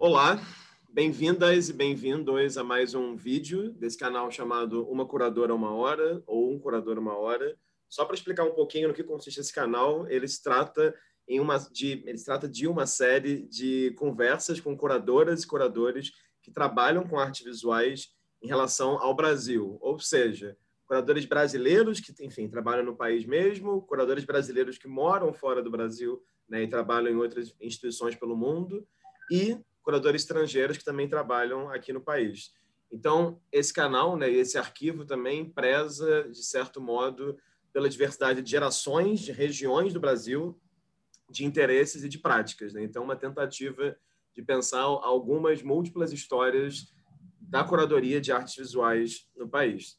Olá, bem-vindas e bem-vindos a mais um vídeo desse canal chamado Uma Curadora Uma Hora ou Um Curador Uma Hora. Só para explicar um pouquinho no que consiste esse canal, ele se trata em uma de ele trata de uma série de conversas com curadoras e curadores que trabalham com artes visuais em relação ao Brasil, ou seja, curadores brasileiros que, enfim, trabalham no país mesmo, curadores brasileiros que moram fora do Brasil né, e trabalham em outras instituições pelo mundo, e curadores estrangeiros que também trabalham aqui no país. Então, esse canal, né, esse arquivo também preza, de certo modo, pela diversidade de gerações, de regiões do Brasil, de interesses e de práticas. Né? Então, uma tentativa de pensar algumas múltiplas histórias da curadoria de artes visuais no país.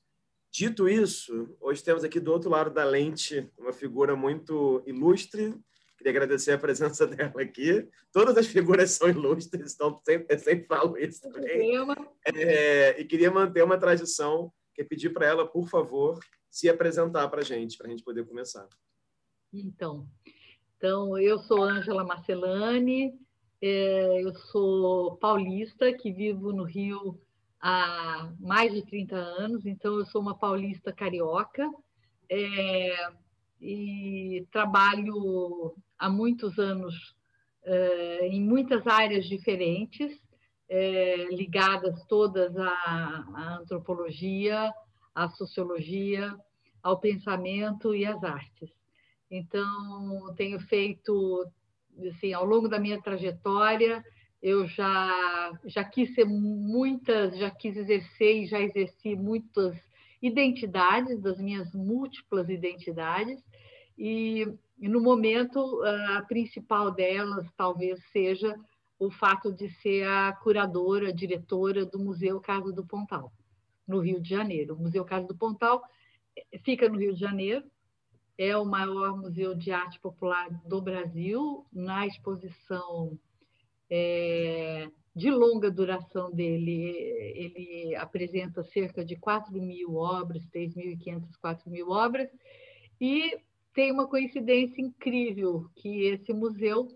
Dito isso, hoje temos aqui do outro lado da lente uma figura muito ilustre. Queria agradecer a presença dela aqui. Todas as figuras são ilustres, então sempre, sempre falo isso também. É, e queria manter uma tradição, que é pedir para ela, por favor, se apresentar para a gente, para a gente poder começar. Então, então eu sou Ângela Marcelani, é, eu sou paulista, que vivo no Rio há mais de 30 anos, então eu sou uma paulista carioca é, e trabalho há muitos anos é, em muitas áreas diferentes, é, ligadas todas à, à antropologia, à sociologia, ao pensamento e às artes. Então, tenho feito, assim, ao longo da minha trajetória, eu já, já quis ser muitas, já quis exercer e já exerci muitas identidades, das minhas múltiplas identidades, e, e no momento a principal delas talvez seja o fato de ser a curadora, a diretora do Museu Casa do Pontal, no Rio de Janeiro. O Museu Casa do Pontal eh, fica no Rio de Janeiro, é o maior museu de arte popular do Brasil, na exposição é, de longa duração dele, ele apresenta cerca de 4 mil obras, 3.500, 4 mil obras, e tem uma coincidência incrível, que esse museu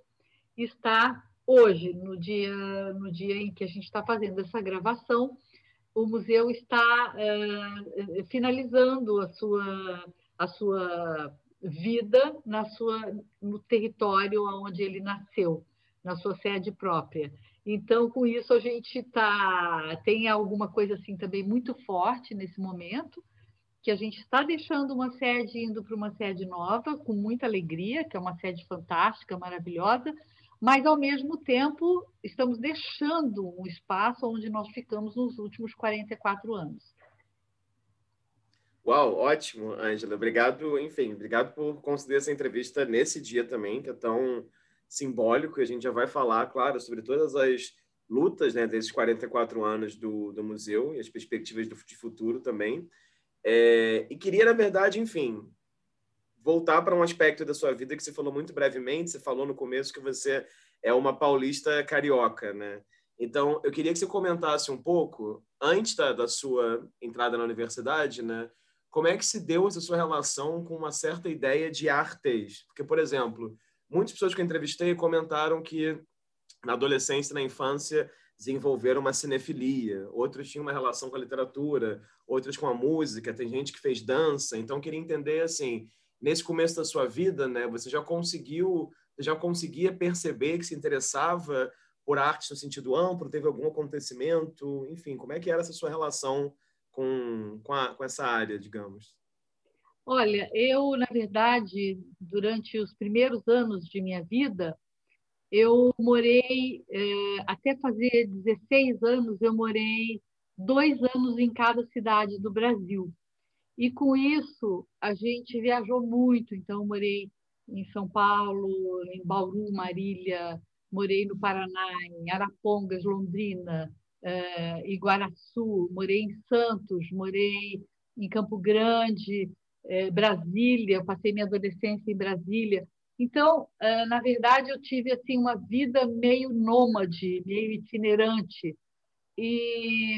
está hoje, no dia, no dia em que a gente está fazendo essa gravação, o museu está é, finalizando a sua, a sua vida na sua, no território onde ele nasceu na sua sede própria. Então, com isso, a gente tá, tem alguma coisa assim também muito forte nesse momento, que a gente está deixando uma sede indo para uma sede nova, com muita alegria, que é uma sede fantástica, maravilhosa, mas, ao mesmo tempo, estamos deixando um espaço onde nós ficamos nos últimos 44 anos. Uau, ótimo, Ângela. Obrigado, enfim, obrigado por conceder essa entrevista nesse dia também, que é tão simbólico, e a gente já vai falar, claro, sobre todas as lutas né, desses 44 anos do, do museu e as perspectivas do, de futuro também. É, e queria, na verdade, enfim, voltar para um aspecto da sua vida que você falou muito brevemente. Você falou no começo que você é uma paulista carioca, né? Então, eu queria que você comentasse um pouco, antes da, da sua entrada na universidade, né? Como é que se deu essa sua relação com uma certa ideia de artes? Porque, por exemplo, Muitas pessoas que eu entrevistei comentaram que na adolescência na infância desenvolveram uma cinefilia, outros tinham uma relação com a literatura, outros com a música, tem gente que fez dança, então queria entender assim, nesse começo da sua vida, né, você já conseguiu, já conseguia perceber que se interessava por arte no sentido amplo, teve algum acontecimento, enfim, como é que era essa sua relação com, com, a, com essa área, digamos? Olha, eu, na verdade, durante os primeiros anos de minha vida, eu morei, é, até fazer 16 anos, eu morei dois anos em cada cidade do Brasil. E com isso, a gente viajou muito. Então, morei em São Paulo, em Bauru, Marília, morei no Paraná, em Arapongas, Londrina, é, Iguaraçu, morei em Santos, morei em Campo Grande, é, Brasília, passei minha adolescência em Brasília. Então, é, na verdade, eu tive assim uma vida meio nômade, meio itinerante. E,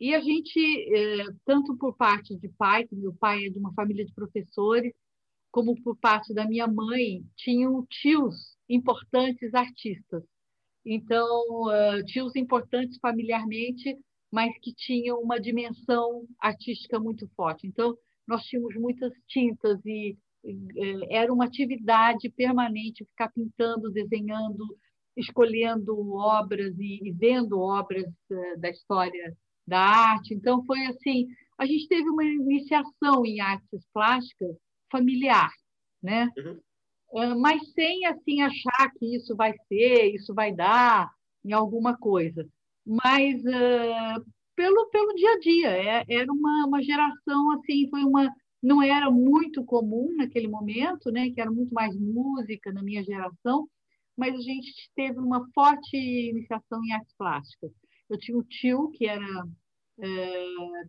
e a gente, é, tanto por parte de pai, que meu pai é de uma família de professores, como por parte da minha mãe, tinham tios importantes artistas. Então, uh, tios importantes familiarmente, mas que tinham uma dimensão artística muito forte. Então, nós tínhamos muitas tintas e era uma atividade permanente ficar pintando, desenhando, escolhendo obras e, vendo obras uh, da história da arte. Então foi assim, a gente teve uma iniciação em artes plásticas familiar, né? Uhum. Uh, mas sem assim achar que isso vai ser, isso vai dar em alguma coisa. Mas uh, pelo pelo dia a dia, é, era uma, uma geração assim, foi uma não era muito comum naquele momento, né? Que era muito mais música na minha geração, mas a gente teve uma forte iniciação em artes plásticas. Eu tinha um tio que era é,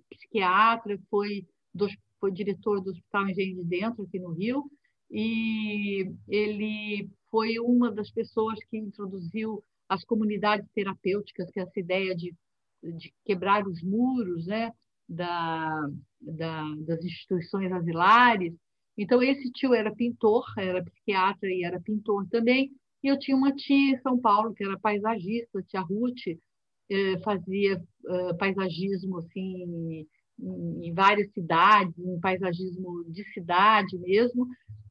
psiquiatra, foi, do, foi diretor do Hospital Engenho de Dentro, aqui no Rio, e ele foi uma das pessoas que introduziu as comunidades terapêuticas, que é essa ideia de, de quebrar os muros né, da, da, das instituições asilares. Então, esse tio era pintor, era psiquiatra e era pintor também, e eu tinha uma tia em São Paulo, que era paisagista, tia Ruth, eh, fazia eh, paisagismo assim, em, em várias cidades, um paisagismo de cidade mesmo,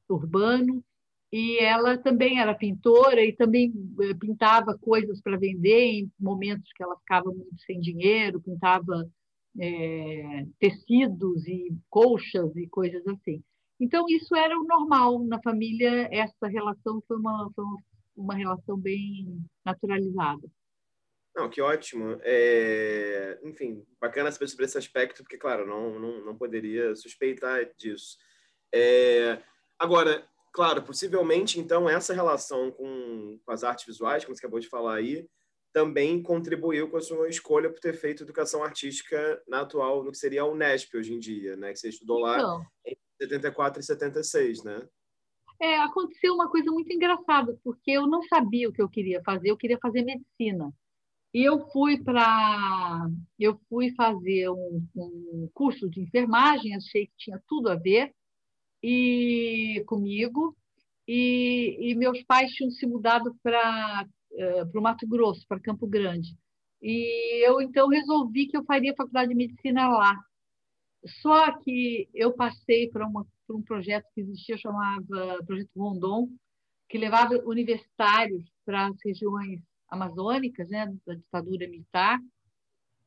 urbano. E ela também era pintora e também eh, pintava coisas para vender em momentos que ela ficava muito sem dinheiro, pintava é, tecidos e colchas e coisas assim. Então, isso era o normal na família, essa relação foi uma, foi uma relação bem naturalizada. Não, que ótimo. É... Enfim, bacana saber sobre esse aspecto, porque, claro, não, não, não poderia suspeitar disso. É... Agora, claro, possivelmente, então, essa relação com, com as artes visuais, como você acabou de falar aí, também contribuiu com a sua escolha por ter feito educação artística na atual, no que seria a Unesp hoje em dia, né? Que você estudou lá então, em 74 e 76, né? É, aconteceu uma coisa muito engraçada, porque eu não sabia o que eu queria fazer, eu queria fazer medicina. E eu fui para eu fui fazer um, um, curso de enfermagem, achei que tinha tudo a ver e comigo. E, e meus pais tinham se mudado para uh, para o Mato Grosso, para Campo Grande. E eu então resolvi que eu faria faculdade de medicina lá. Só que eu passei para uma por um projeto que existia, chamava Projeto Rondon, que levava universitários para as regiões amazônicas, né, da ditadura militar.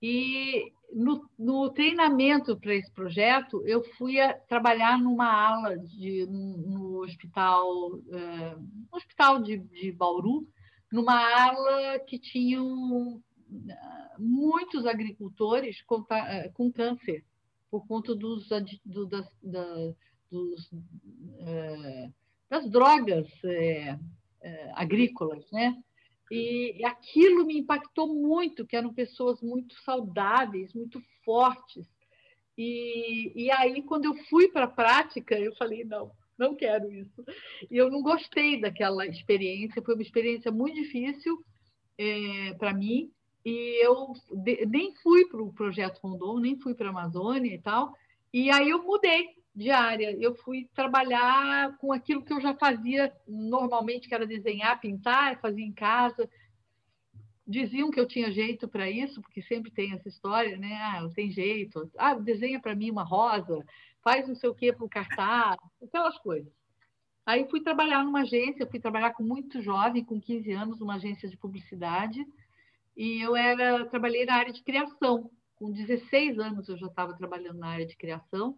E no, no treinamento para esse projeto, eu fui a trabalhar numa ala de, no hospital, no hospital de, de Bauru, numa ala que tinham muitos agricultores com, com câncer por conta dos, do, das, da, dos, é, das drogas é, é, agrícolas, né? E aquilo me impactou muito, que eram pessoas muito saudáveis, muito fortes. E, e aí, quando eu fui para a prática, eu falei, não, não quero isso. E eu não gostei daquela experiência, foi uma experiência muito difícil é, para mim, e eu de, nem fui para o Projeto Rondon, nem fui para a Amazônia e tal, e aí eu mudei, diária. Eu fui trabalhar com aquilo que eu já fazia normalmente, que era desenhar, pintar, fazia em casa. Diziam que eu tinha jeito para isso, porque sempre tem essa história, né? Ah, tem jeito. Ah, desenha para mim uma rosa, faz não sei o quê para o cartaz, aquelas coisas. Aí fui trabalhar numa agência, fui trabalhar com muito jovem, com 15 anos, numa agência de publicidade, e eu era trabalhei na área de criação. Com 16 anos eu já estava trabalhando na área de criação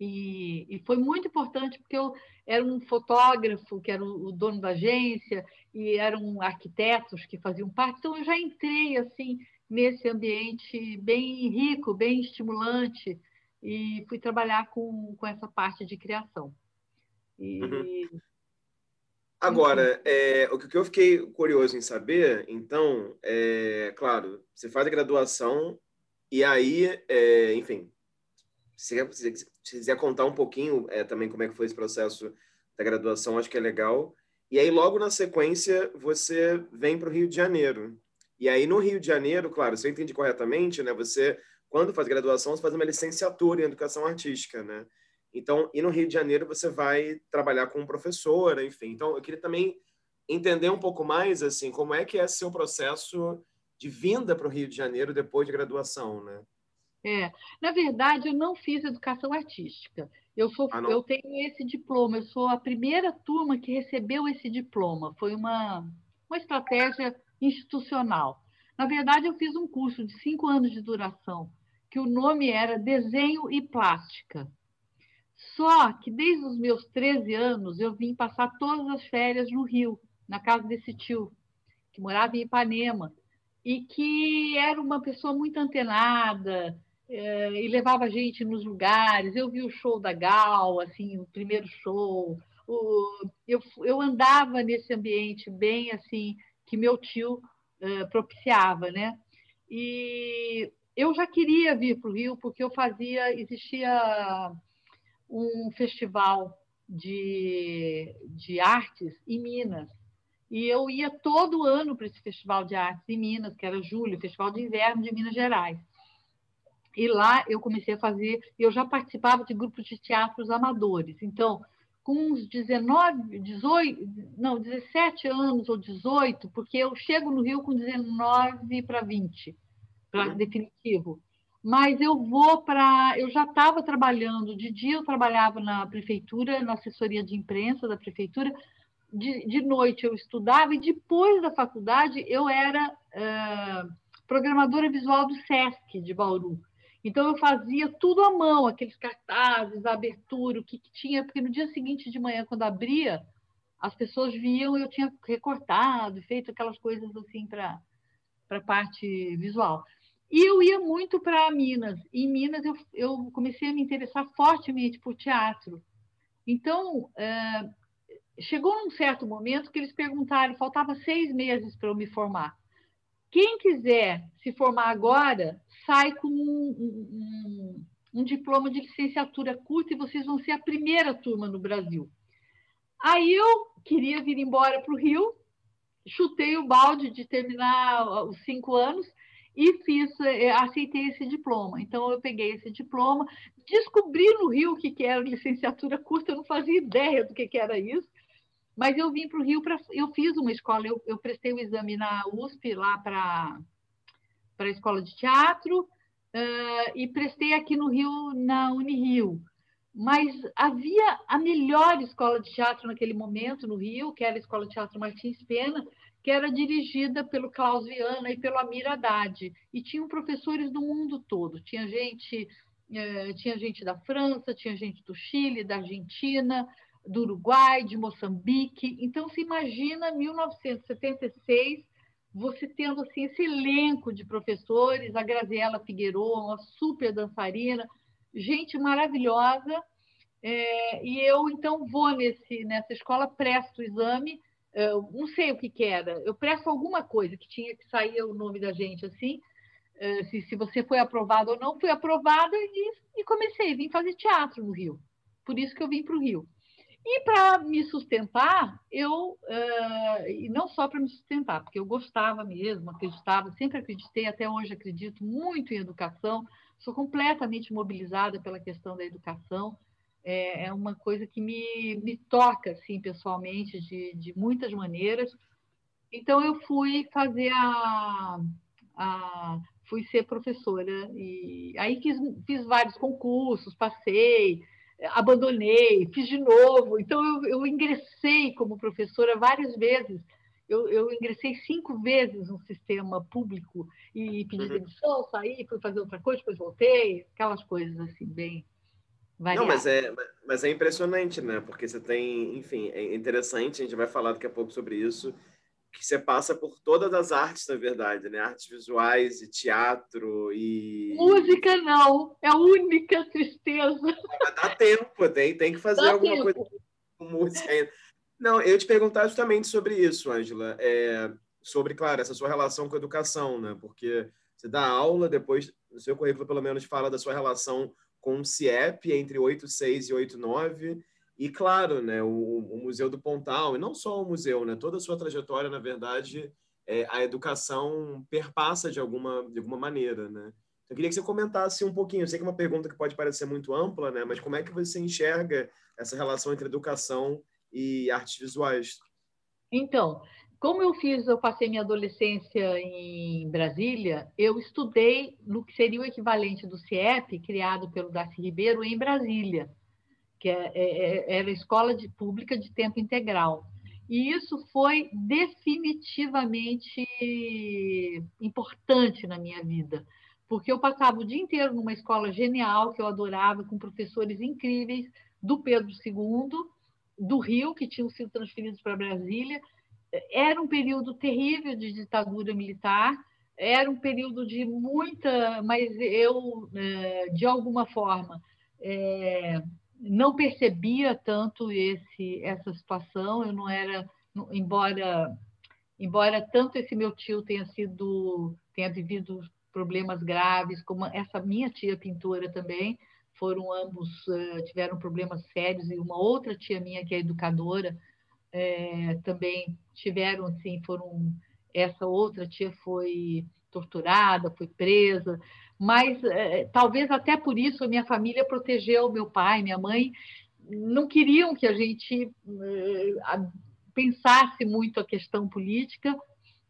e, e, foi muito importante porque eu era um fotógrafo que era o, o, dono da agência e eram arquitetos que faziam parte. Então eu já entrei assim nesse ambiente bem rico, bem estimulante e fui trabalhar com, com essa parte de criação. E... Uhum. Agora, é, o que eu fiquei curioso em saber, então, é, claro, você faz a graduação e aí, é, enfim, se, se, se quiser contar um pouquinho é, também como é que foi esse processo da graduação, acho que é legal. E aí, logo na sequência, você vem para o Rio de Janeiro. E aí, no Rio de Janeiro, claro, se eu entendi corretamente, né, você, quando faz graduação, você faz uma licenciatura em Educação Artística, né? Então, e no Rio de Janeiro, você vai trabalhar como professora, enfim. Então, eu queria também entender um pouco mais, assim, como é que é seu processo de vinda para o Rio de Janeiro depois de graduação, né? É, na verdade, eu não fiz educação artística. Eu, sou, ah, eu tenho esse diploma, eu sou a primeira turma que recebeu esse diploma. Foi uma, uma estratégia institucional. Na verdade, eu fiz um curso de cinco anos de duração, que o nome era Desenho e Plástica. Só que desde os meus 13 anos eu vim passar todas as férias no Rio, na casa desse tio, que morava em Ipanema, e que era uma pessoa muito antenada, é, e levava a gente nos lugares. Eu vi o show da Gal, assim, o primeiro show. O, eu, eu andava nesse ambiente bem assim que meu tio é, propiciava, né? E eu já queria vir para o Rio porque eu fazia, existia um festival de, de artes em Minas. E eu ia todo ano para esse festival de artes em Minas, que era julho, Festival de Inverno de Minas Gerais. E lá eu comecei a fazer, eu já participava de grupos de teatros amadores. Então, com uns 19, 18, não, 17 anos ou 18, porque eu chego no Rio com 19 para 20, uhum. definitivo. Mas eu vou para. Eu já estava trabalhando, de dia eu trabalhava na prefeitura, na assessoria de imprensa da prefeitura, de, de noite eu estudava, e depois da faculdade eu era uh, programadora visual do SESC de Bauru. Então, eu fazia tudo à mão, aqueles cartazes, a abertura, o que, que tinha, porque no dia seguinte de manhã, quando abria, as pessoas viam, eu tinha recortado, feito aquelas coisas assim para a parte visual. E eu ia muito para Minas. E em Minas eu, eu comecei a me interessar fortemente por teatro. Então, é, chegou num certo momento que eles perguntaram, faltava seis meses para eu me formar. Quem quiser se formar agora, sai com um, um, um, diploma de licenciatura curta e vocês vão ser a primeira turma no Brasil. Aí eu queria vir embora para o Rio, chutei o balde de terminar os cinco anos e fiz, eh, aceitei esse diploma. Então eu peguei esse diploma, descobri no Rio o que era licenciatura curta, eu não fazia ideia do que era isso. Mas eu vim para o Rio, pra, eu fiz uma escola, eu, eu prestei o um exame na USP lá para a escola de teatro uh, e prestei aqui no Rio, na Unirio. Mas havia a melhor escola de teatro naquele momento no Rio, que era a Escola de Teatro Martins Pena, que era dirigida pelo Klaus Viana e pelo Amir Haddad. E tinham professores do mundo todo. Tinha gente, uh, tinha gente da França, tinha gente do Chile, da Argentina, do Uruguai, de Moçambique. Então, se imagina 1976 você tendo assim, esse elenco de professores, a Graziela Figueiredo, uma super dançarina, gente maravilhosa. É, e eu, então, vou nesse, nessa escola, presto o exame, não sei o que, que, era, eu presto alguma coisa, que tinha que sair o nome da gente, assim, é, se, se você foi aprovado ou não, fui aprovada e, e comecei, vim fazer teatro no Rio. Por isso que eu vim para o Rio. E para me sustentar, eu, uh, e não só para me sustentar, porque eu gostava mesmo, acreditava, sempre acreditei, até hoje acredito muito em educação, sou completamente mobilizada pela questão da educação, é, é uma coisa que me, me toca, assim, pessoalmente, de, de muitas maneiras. Então, eu fui fazer a, a fui ser professora, e aí fiz, fiz vários concursos, passei, abandonei, fiz de novo. Então, eu, eu ingressei como professora várias vezes. Eu, eu, ingressei cinco vezes no sistema público e pedi uhum. demissão, saí, fui fazer outra coisa, depois voltei, aquelas coisas assim, bem Não, mas é, mas é impressionante, né? Porque você tem, enfim, é interessante, a gente vai falar daqui a pouco sobre isso, que você passa por todas as artes, na verdade, né? Artes visuais e teatro e. Música não, é a única tristeza. Mas dá tempo, tem, tem que fazer dá alguma tempo. coisa com música ainda. Não, eu te perguntar justamente sobre isso, Ângela. É, sobre, claro, essa sua relação com a educação, né? Porque você dá aula, depois, no seu currículo, pelo menos, fala da sua relação com o CIEP entre 86 e 89 e claro, né, o, o, Museu do Pontal, e não só o museu, né, toda a sua trajetória, na verdade, é, a educação perpassa de alguma, de alguma maneira, né? Eu queria que você comentasse um pouquinho, eu sei que é uma pergunta que pode parecer muito ampla, né, mas como é que você enxerga essa relação entre educação e artes visuais? Então, como eu fiz, eu passei minha adolescência em Brasília, eu estudei no que seria o equivalente do CIEP, criado pelo Darcy Ribeiro, em Brasília, que é, é, é, era escola de, pública de tempo integral. E isso foi definitivamente importante na minha vida, porque eu passava o dia inteiro numa escola genial, que eu adorava, com professores incríveis, do Pedro II, do Rio, que tinham sido transferidos para Brasília. Era um período terrível de ditadura militar, era um período de muita. Mas eu, é, de alguma forma, é, não percebia tanto esse, essa situação, eu não era, embora embora tanto esse meu tio tenha sido tenha vivido problemas graves, como essa minha tia pintora também, foram ambos uh, tiveram problemas sérios e uma outra tia minha que é educadora é, também tiveram assim foram essa outra tia foi torturada, foi presa, mas é, talvez até por isso a minha família protegeu meu pai, minha mãe, não queriam que a gente é, pensasse muito a questão política.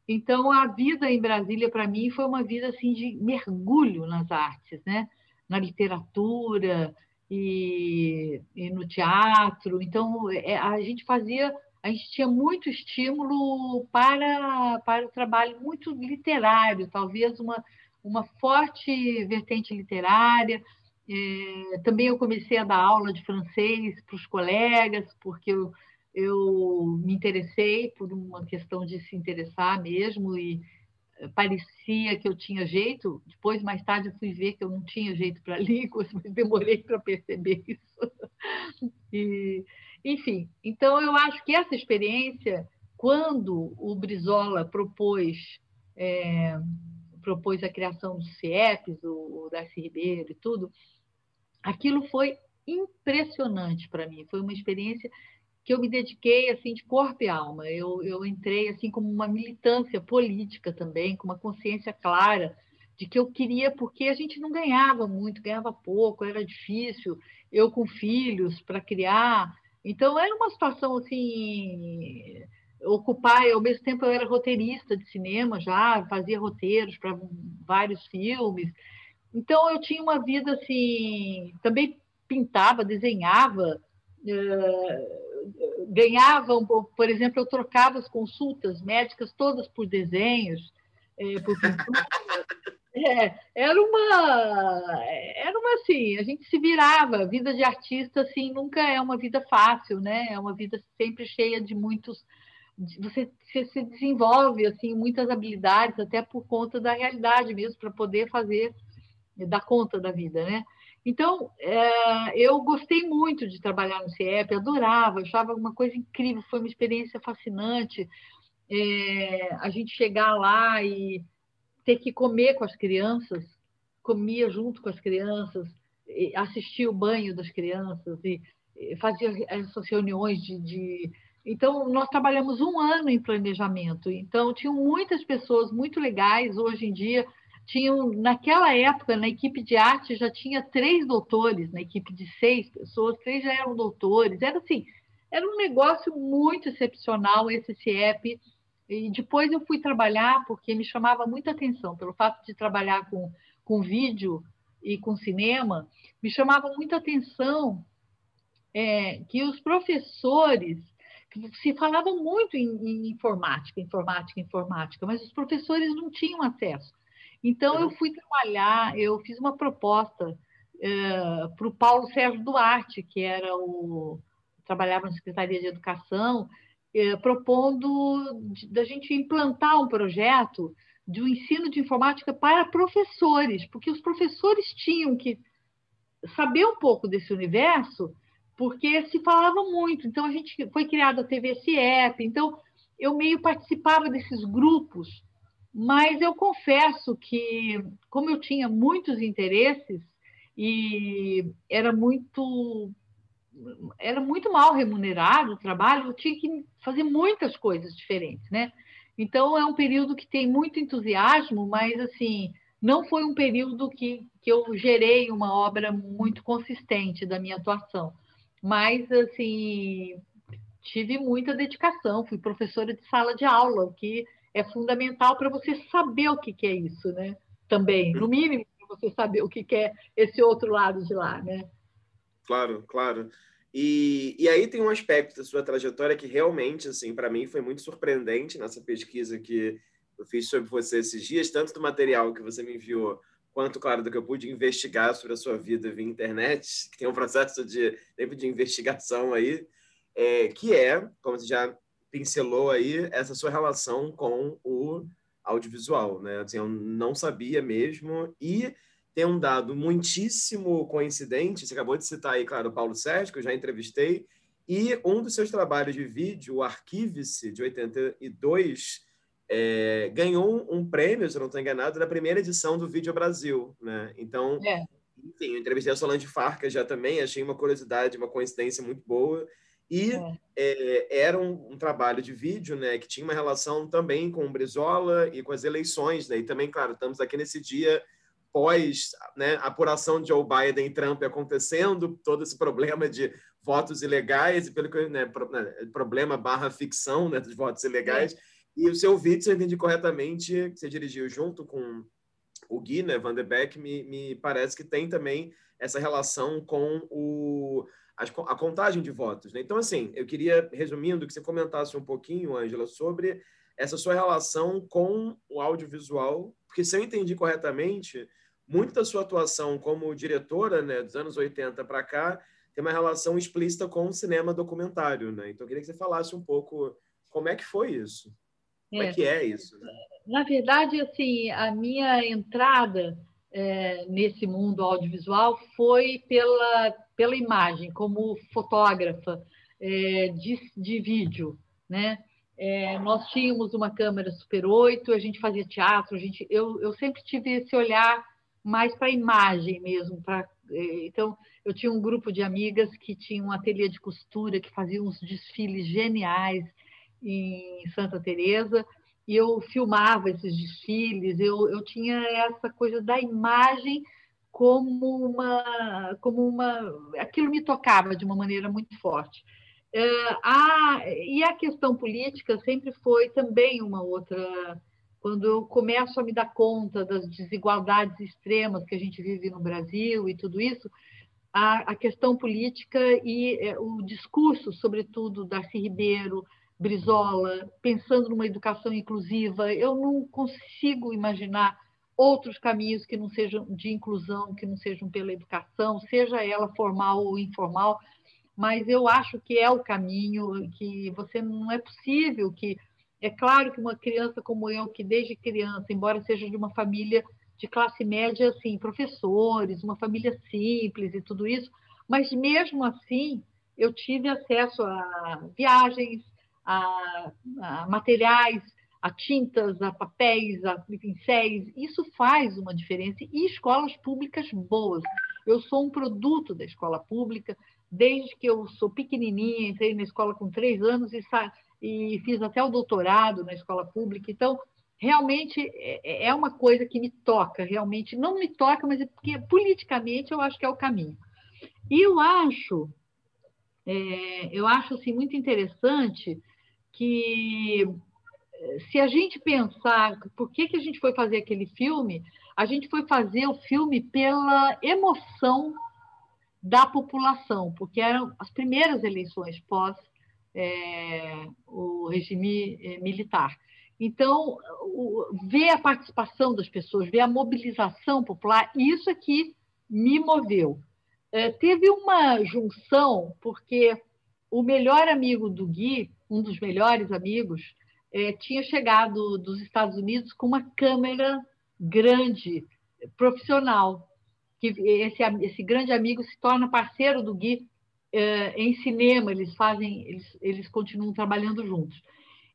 Então a vida em Brasília para mim foi uma vida assim de mergulho nas artes, né? Na literatura e, e no teatro. Então é, a gente fazia a gente tinha muito estímulo para, para o trabalho muito literário, talvez uma, uma forte vertente literária. É, também eu comecei a dar aula de francês para os colegas, porque eu, eu me interessei por uma questão de se interessar mesmo e parecia que eu tinha jeito. Depois, mais tarde, eu fui ver que eu não tinha jeito para línguas, mas demorei para perceber isso. E, enfim, então eu acho que essa experiência, quando o Brizola propôs, é, propôs a criação dos CIEPs, o, o Darcy Ribeiro e tudo, aquilo foi impressionante para mim. Foi uma experiência que eu me dediquei assim de corpo e alma. Eu, eu entrei assim como uma militância política também, com uma consciência clara de que eu queria, porque a gente não ganhava muito, ganhava pouco, era difícil. Eu com filhos para criar, então, era uma situação assim. Ocupar, ao mesmo tempo eu era roteirista de cinema já, fazia roteiros para vários filmes. Então, eu tinha uma vida assim. Também pintava, desenhava, uh, ganhava, por exemplo, eu trocava as consultas médicas todas por desenhos, eh, por pintura. É, era uma, era uma assim, a gente se virava. Vida de artista assim nunca é uma vida fácil, né? É uma vida sempre cheia de muitos. Você, você se desenvolve assim muitas habilidades até por conta da realidade mesmo para poder fazer dar conta da vida, né? Então, é, eu gostei muito de trabalhar no CIEP, adorava, achava uma coisa incrível, foi uma experiência fascinante. É, a gente chegar lá e ter que comer com as crianças, comia junto com as crianças, assistia o banho das crianças e fazia essas reuniões de, de... Então, nós trabalhamos um ano em planejamento. Então, tinham muitas pessoas muito legais hoje em dia. Tinham, naquela época, na equipe de arte, já tinha três doutores, na equipe de seis pessoas, três já eram doutores. Era assim, era um negócio muito excepcional esse CIEP. E depois eu fui trabalhar, porque me chamava muita atenção, pelo fato de trabalhar com, com vídeo e com cinema, me chamava muita atenção é, que os professores se falava muito em, em, informática, informática, informática, mas os professores não tinham acesso. Então eu fui trabalhar, eu fiz uma proposta é, para o Paulo Sérgio Duarte, que era o trabalhava na Secretaria de Educação, eh, propondo da gente implantar um projeto de um ensino de informática para professores, porque os professores tinham que saber um pouco desse universo, porque se falava muito. Então, a gente foi criada a TV CIEP, então eu meio participava desses grupos, mas eu confesso que, como eu tinha muitos interesses e era muito era muito mal remunerado o trabalho, eu tinha que fazer muitas coisas diferentes, né? Então é um período que tem muito entusiasmo, mas assim não foi um período que, que eu gerei uma obra muito consistente da minha atuação. Mas assim tive muita dedicação, fui professora de sala de aula, o que é fundamental para você saber o que, que é isso, né? Também, no mínimo, para você saber o que, que é esse outro lado de lá, né? Claro, claro. E, e aí tem um aspecto da sua trajetória que realmente, assim, para mim foi muito surpreendente nessa pesquisa que eu fiz sobre você esses dias, tanto do material que você me enviou, quanto, claro, do que eu pude investigar sobre a sua vida via internet, que tem um processo de tempo de investigação aí, é, que é, como você já pincelou aí, essa sua relação com o audiovisual, né? Assim, eu não sabia mesmo e tem um dado muitíssimo coincidente, você acabou de citar aí, claro, o Paulo Sérgio, que eu já entrevistei, e um dos seus trabalhos de vídeo, o Arquive-se, de 82, é, ganhou um prêmio, se eu não estou enganado, na primeira edição do Vídeo Brasil, né? Então, é. enfim, eu entrevistei a Solange Farca já também, achei uma curiosidade, uma coincidência muito boa, e é. É, era um, um, trabalho de vídeo, né, que tinha uma relação também com o Brizola e com as eleições, né? E também, claro, estamos aqui nesse dia pós né, apuração de Joe Biden e Trump acontecendo, todo esse problema de votos ilegais, e pelo que né, né, problema barra ficção né, dos votos ilegais. É. E o seu vídeo, se eu entendi corretamente, que você dirigiu junto com o Gui, né, Van de Beek, me, me parece que tem também essa relação com o, a, a contagem de votos. Né? Então, assim, eu queria, resumindo, que você comentasse um pouquinho, Ângela, sobre essa sua relação com o audiovisual, porque se eu entendi corretamente, muito da sua atuação como diretora, né, dos anos 80 para cá, tem uma relação explícita com o cinema documentário, né? Então, eu queria que você falasse um pouco como é que foi isso. Como é, é que é isso? Né? Na verdade, assim, a minha entrada é, nesse mundo audiovisual foi pela, pela imagem, como fotógrafa é, de, de vídeo, né? É, nós tínhamos uma câmera Super 8, a gente fazia teatro, a gente, eu, eu sempre tive esse olhar mais para a imagem mesmo. Pra, é, então, eu tinha um grupo de amigas que tinham um ateliê de costura, que faziam uns desfiles geniais em Santa Teresa e eu filmava esses desfiles. Eu, eu tinha essa coisa da imagem como uma, como uma, aquilo me tocava de uma maneira muito forte. É, a, e a questão política sempre foi também uma outra quando eu começo a me dar conta das desigualdades extremas que a gente vive no Brasil e tudo isso, a, a questão política e é, o discurso, sobretudo, Darcy Ribeiro, Brizola, pensando numa educação inclusiva, eu não consigo imaginar outros caminhos que não sejam de inclusão, que não sejam pela educação, seja ela formal ou informal, mas eu acho que é o caminho, que você não é possível que é claro que uma criança como eu, que desde criança, embora seja de uma família de classe média, assim, professores, uma família simples e tudo isso, mas mesmo assim eu tive acesso a viagens, a, a materiais, a tintas, a papéis, a pincéis. Isso faz uma diferença e escolas públicas boas. Eu sou um produto da escola pública, desde que eu sou pequenininha, entrei na escola com três anos e e fiz até o doutorado na escola pública. Então, realmente é, é uma coisa que me toca, realmente não me toca, mas é porque politicamente eu acho que é o caminho. E eu acho, é, eu acho assim muito interessante que se a gente pensar por que, que a gente foi fazer aquele filme, a gente foi fazer o filme pela emoção da população, porque eram as primeiras eleições pós é, o regime é, militar. Então, o, ver a participação das pessoas, ver a mobilização popular, isso é me moveu. É, teve uma junção, porque o melhor amigo do Gui, um dos melhores amigos, é, tinha chegado dos Estados Unidos com uma câmera grande, profissional. Que esse, esse grande amigo se torna parceiro do Gui é, em cinema, eles fazem, eles, eles continuam trabalhando juntos.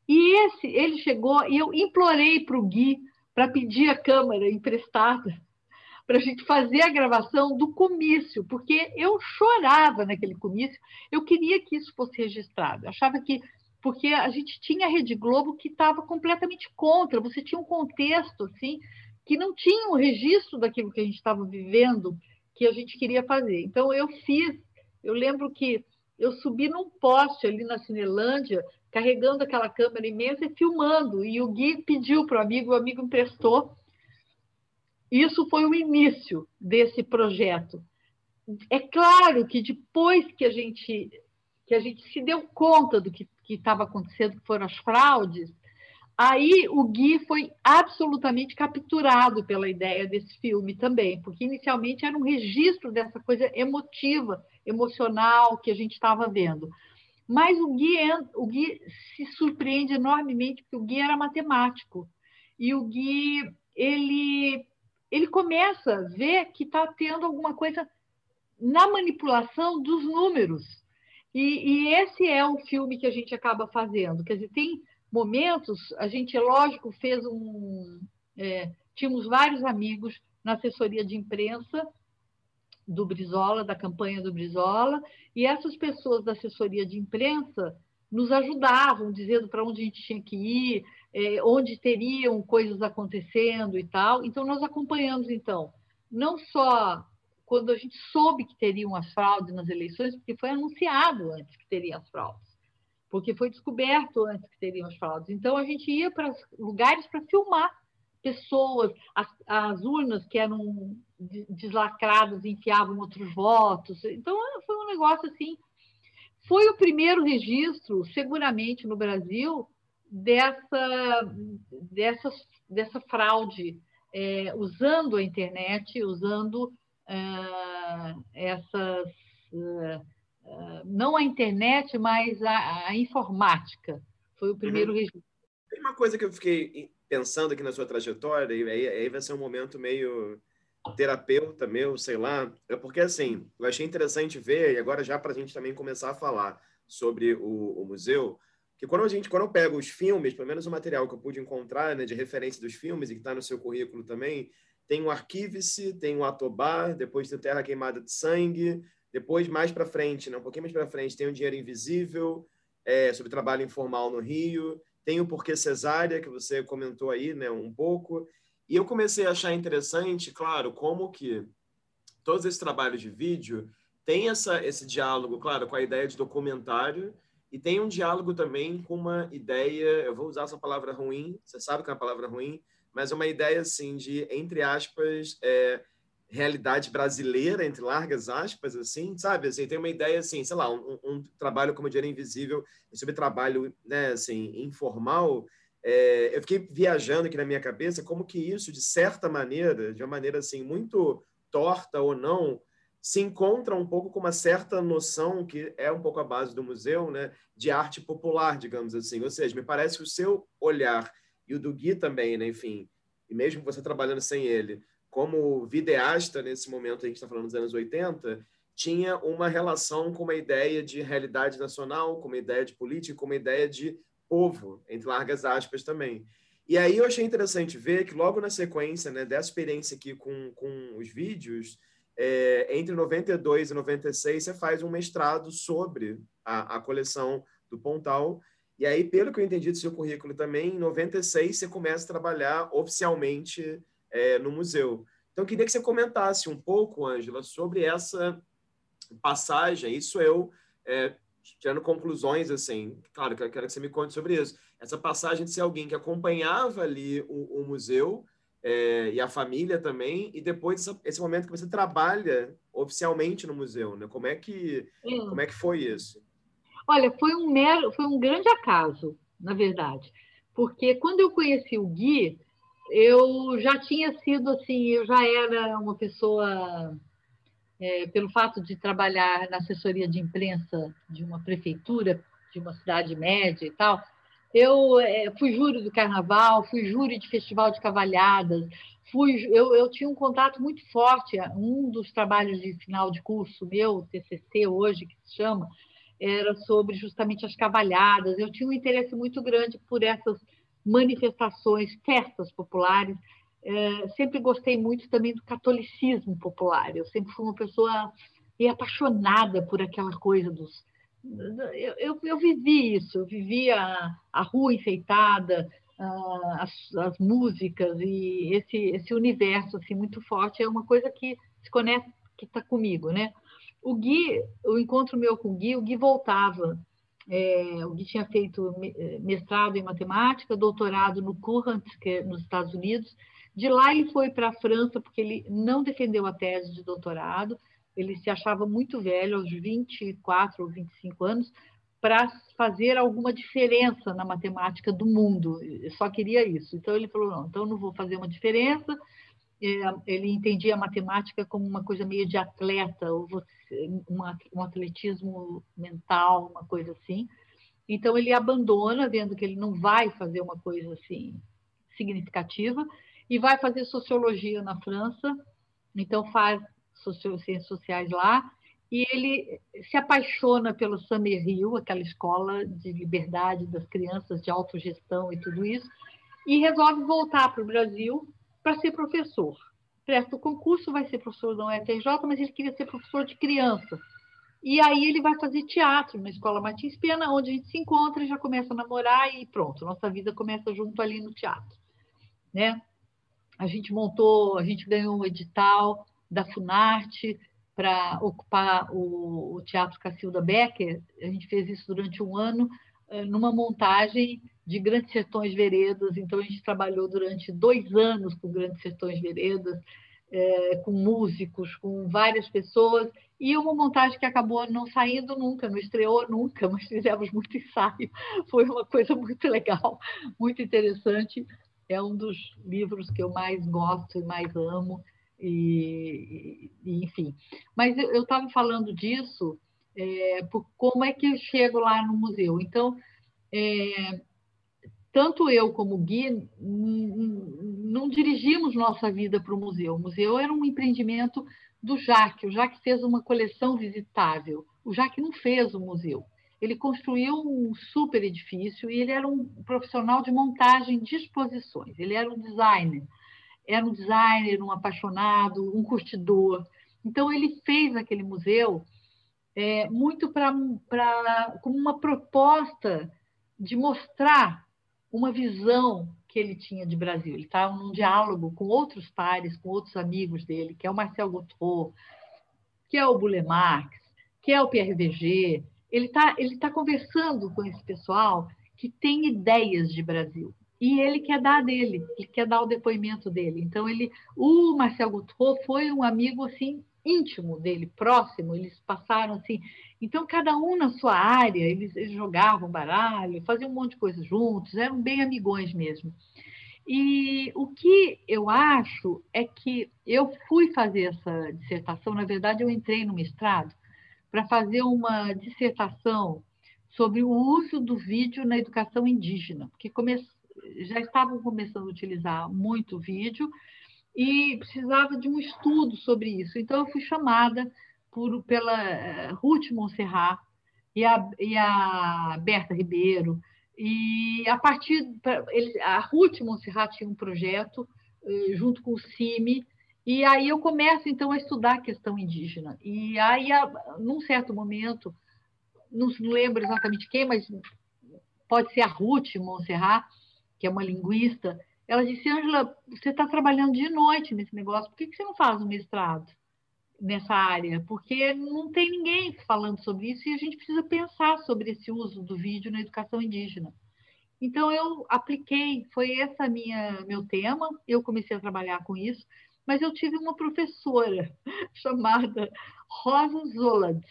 E esse, ele chegou e eu implorei para o Gui para pedir a câmera emprestada para a gente fazer a gravação do comício, porque eu chorava naquele comício, eu queria que isso fosse registrado. Eu achava que porque a gente tinha a Rede Globo que estava completamente contra, você tinha um contexto assim que não tinha o um registro daquilo que a gente estava vivendo, que a gente queria fazer. Então eu fiz eu lembro que eu subi num poste ali na Cinelândia, carregando aquela câmera imensa e filmando. E o Gui pediu para o amigo, o amigo emprestou. Isso foi o início desse projeto. É claro que depois que a gente que a gente se deu conta do que estava acontecendo, que foram as fraudes, aí o Gui foi absolutamente capturado pela ideia desse filme também, porque inicialmente era um registro dessa coisa emotiva, emocional que a gente estava vendo. Mas o Gui, o Gui se surpreende enormemente, porque o Gui era matemático. E o Gui, ele, ele começa a ver que está tendo alguma coisa na manipulação dos números. E, e, esse é o filme que a gente acaba fazendo. Quer dizer, tem momentos, a gente, lógico, fez um. É, tínhamos vários amigos na assessoria de imprensa do Brizola, da campanha do Brizola, e essas pessoas da assessoria de imprensa nos ajudavam, dizendo para onde a gente tinha que ir, é, onde teriam coisas acontecendo e tal. Então, nós acompanhamos, então, não só quando a gente soube que teriam as fraudes nas eleições, porque foi anunciado antes que teriam as fraudes, porque foi descoberto antes que teriam as fraudes. Então, a gente ia para lugares para filmar pessoas, as, as, urnas que eram deslacradas enfiavam outros votos. Então, foi um negócio assim. Foi o primeiro registro, seguramente, no Brasil, dessa, dessa, dessa fraude, é, usando a internet, usando uh, essas. Uh, uh, não a internet, mas a, a, informática. Foi o primeiro uhum. registro. Tem uma coisa que eu fiquei pensando aqui na sua trajetória, e aí, aí vai ser um momento meio terapeuta meu, sei lá, é porque assim, eu achei interessante ver, e agora já para a gente também começar a falar sobre o, o, museu, que quando a gente, quando eu pego os filmes, pelo menos o material que eu pude encontrar, né, de referência dos filmes e que está no seu currículo também, tem o Arquive-se, tem o Atobar, depois tem Terra Queimada de Sangue, depois mais para frente, né, um pouquinho mais para frente, tem o Dinheiro Invisível, é, sobre trabalho informal no Rio, tem o Porquê Cesárea, que você comentou aí né, um pouco, e eu comecei a achar interessante, claro, como que todos esses trabalhos de vídeo têm essa, esse diálogo, claro, com a ideia de documentário, e tem um diálogo também com uma ideia, eu vou usar essa palavra ruim, você sabe que é uma palavra ruim, mas uma ideia assim de, entre aspas, é, realidade brasileira, entre largas aspas, assim, sabe? Assim, tem uma ideia, assim, sei lá, um, um trabalho como Dinheiro Invisível, sobre trabalho, né, assim, informal, é, eu fiquei viajando aqui na minha cabeça como que isso, de certa maneira, de uma maneira, assim, muito torta ou não, se encontra um pouco com uma certa noção que é um pouco a base do museu, né, de arte popular, digamos assim. Ou seja, me parece que o seu olhar e o do Gui também, né? enfim, e mesmo você trabalhando sem ele, como videasta nesse momento a gente está falando dos anos 80, tinha uma relação com uma ideia de realidade nacional, com uma ideia de política, com uma ideia de povo, entre largas aspas também. E aí eu achei interessante ver que logo na sequência né, dessa experiência aqui com, com os vídeos, é, entre 92 e 96, você faz um mestrado sobre a, a coleção do Pontal, e aí, pelo que eu entendi do seu currículo também, em 96 você começa a trabalhar oficialmente é, no museu. Então, eu queria que você comentasse um pouco, Ângela, sobre essa passagem. Isso eu, é, tirando conclusões, assim, claro, que eu quero que você me conte sobre isso. Essa passagem de ser alguém que acompanhava ali o, o museu é, e a família também, e depois esse, esse momento que você trabalha oficialmente no museu, né? Como é que, como é que foi isso? Olha, foi um mero, foi um grande acaso, na verdade, porque quando eu conheci o Gui, eu já tinha sido assim, eu já era uma pessoa, é, pelo fato de trabalhar na assessoria de imprensa de uma prefeitura, de uma cidade média e tal, eu é, fui júri do carnaval, fui júri de festival de cavalhadas, fui, eu, eu tinha um contato muito forte, um dos trabalhos de final de curso meu, TCC hoje, que se chama, era sobre justamente as cavalhadas. Eu tinha um interesse muito grande por essas manifestações, festas populares. É, sempre gostei muito também do catolicismo popular. Eu sempre fui uma pessoa apaixonada por aquela coisa dos. Eu, eu, eu vivi isso, eu vivia a, rua enfeitada, as, as, músicas e esse, esse universo assim muito forte é uma coisa que se conecta, que está comigo, né? o Gui, o encontro meu com o Gui, o Gui voltava. É, o Gui tinha feito mestrado em matemática, doutorado no Courant, que é nos Estados Unidos. De lá ele foi para a França, porque ele não defendeu a tese de doutorado, ele se achava muito velho, aos 24 ou 25 anos, para fazer alguma diferença na matemática do mundo. Eu só queria isso. Então ele falou: não, então não vou fazer uma diferença. É, ele entendia a matemática como uma coisa meio de atleta, um atletismo mental, uma coisa assim. Então ele abandona, vendo que ele não vai fazer uma coisa assim significativa, e vai fazer sociologia na França. Então faz ciências sociais lá, e ele se apaixona pelo Summer Hill, aquela escola de liberdade das crianças, de autogestão e tudo isso, e resolve voltar para o Brasil para ser professor. Presta o concurso, vai ser professor da UFRJ, mas ele queria ser professor de criança. E aí ele vai fazer teatro na Escola Martins Pena, onde a gente se encontra e já começa a namorar e pronto, nossa vida começa junto ali no teatro. Né? A gente montou, a gente ganhou um edital da Funarte para ocupar o, o, Teatro Cacilda Becker. A gente fez isso durante um ano, eh, numa montagem de Grandes Sertões Veredas. Então, a gente trabalhou durante dois anos com Grandes Sertões Veredas, é, com músicos, com várias pessoas, e uma montagem que acabou não saindo nunca, não estreou nunca, mas fizemos muito ensaio. Foi uma coisa muito legal, muito interessante. É um dos livros que eu mais gosto e mais amo e, e enfim. Mas eu estava falando disso, é, por como é que eu chego lá no museu. Então, é, tanto eu como Gui não dirigimos nossa vida para o museu. O museu era um empreendimento do Jacques. O Jacques fez uma coleção visitável. O Jacques não fez o museu. Ele construiu um super edifício e ele era um profissional de montagem de exposições. Ele era um designer era um designer, um apaixonado, um curtidor. Então, ele fez aquele museu é, muito para como uma proposta de mostrar uma visão que ele tinha de Brasil. Ele estava num diálogo com outros pares, com outros amigos dele, que é o Marcel Gautreau, que é o Boulay Marx, que é o Verger. Ele está ele tá conversando com esse pessoal que tem ideias de Brasil e ele quer dar dele, ele quer dar o depoimento dele. Então ele, o Marcel Gautreau foi um amigo assim íntimo dele, próximo. Eles passaram assim. Então cada um na sua área, eles, eles jogavam baralho, faziam um monte de coisa juntos, eram bem amigões mesmo. E o que eu acho é que eu fui fazer essa dissertação, na verdade eu entrei no mestrado para fazer uma dissertação sobre o uso do vídeo na educação indígena, porque começou já estavam começando a utilizar muito vídeo e precisava de um estudo sobre isso. Então, eu fui chamada por, pela eh, Ruth Monserrat e a, e a Berta Ribeiro. E a partir. A Ruth Monserrat tinha um projeto eh, junto com o CIMI, e aí eu começo, então, a estudar a questão indígena. E aí, num certo momento, não lembro exatamente quem, mas pode ser a Ruth Monserrat, que é uma linguista, ela disse, Angela, você está trabalhando de noite nesse negócio, por que, que você não faz um mestrado nessa área? Porque não tem ninguém falando sobre isso e a gente precisa pensar sobre esse uso do vídeo na educação indígena. Então, eu apliquei, foi esse meu tema, eu comecei a trabalhar com isso, mas eu tive uma professora chamada Rosa Zoland,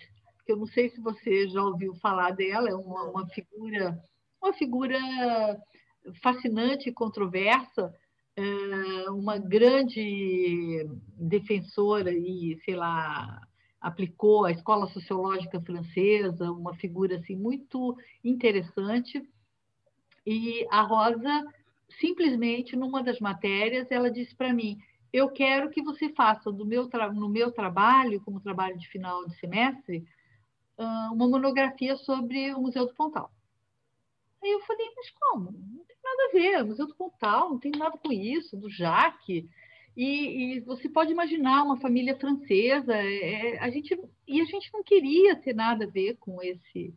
que eu não sei se você já ouviu falar dela, é uma, uma figura, uma figura fascinante e controversa, é, uma grande defensora e, sei lá, aplicou a escola sociológica francesa, uma figura assim muito interessante. E a Rosa, simplesmente, numa das matérias, ela disse para mim: Eu quero que você faça meu no meu trabalho, como trabalho de final de semestre, uma monografia sobre o Museu do Pontal. Aí eu falei, mas como? Não tem nada a ver, Museu do Pontal, não tem nada com isso, do Jaque. E, e, você pode imaginar uma família francesa, é, é, a gente, e a gente não queria ter nada a ver com esse,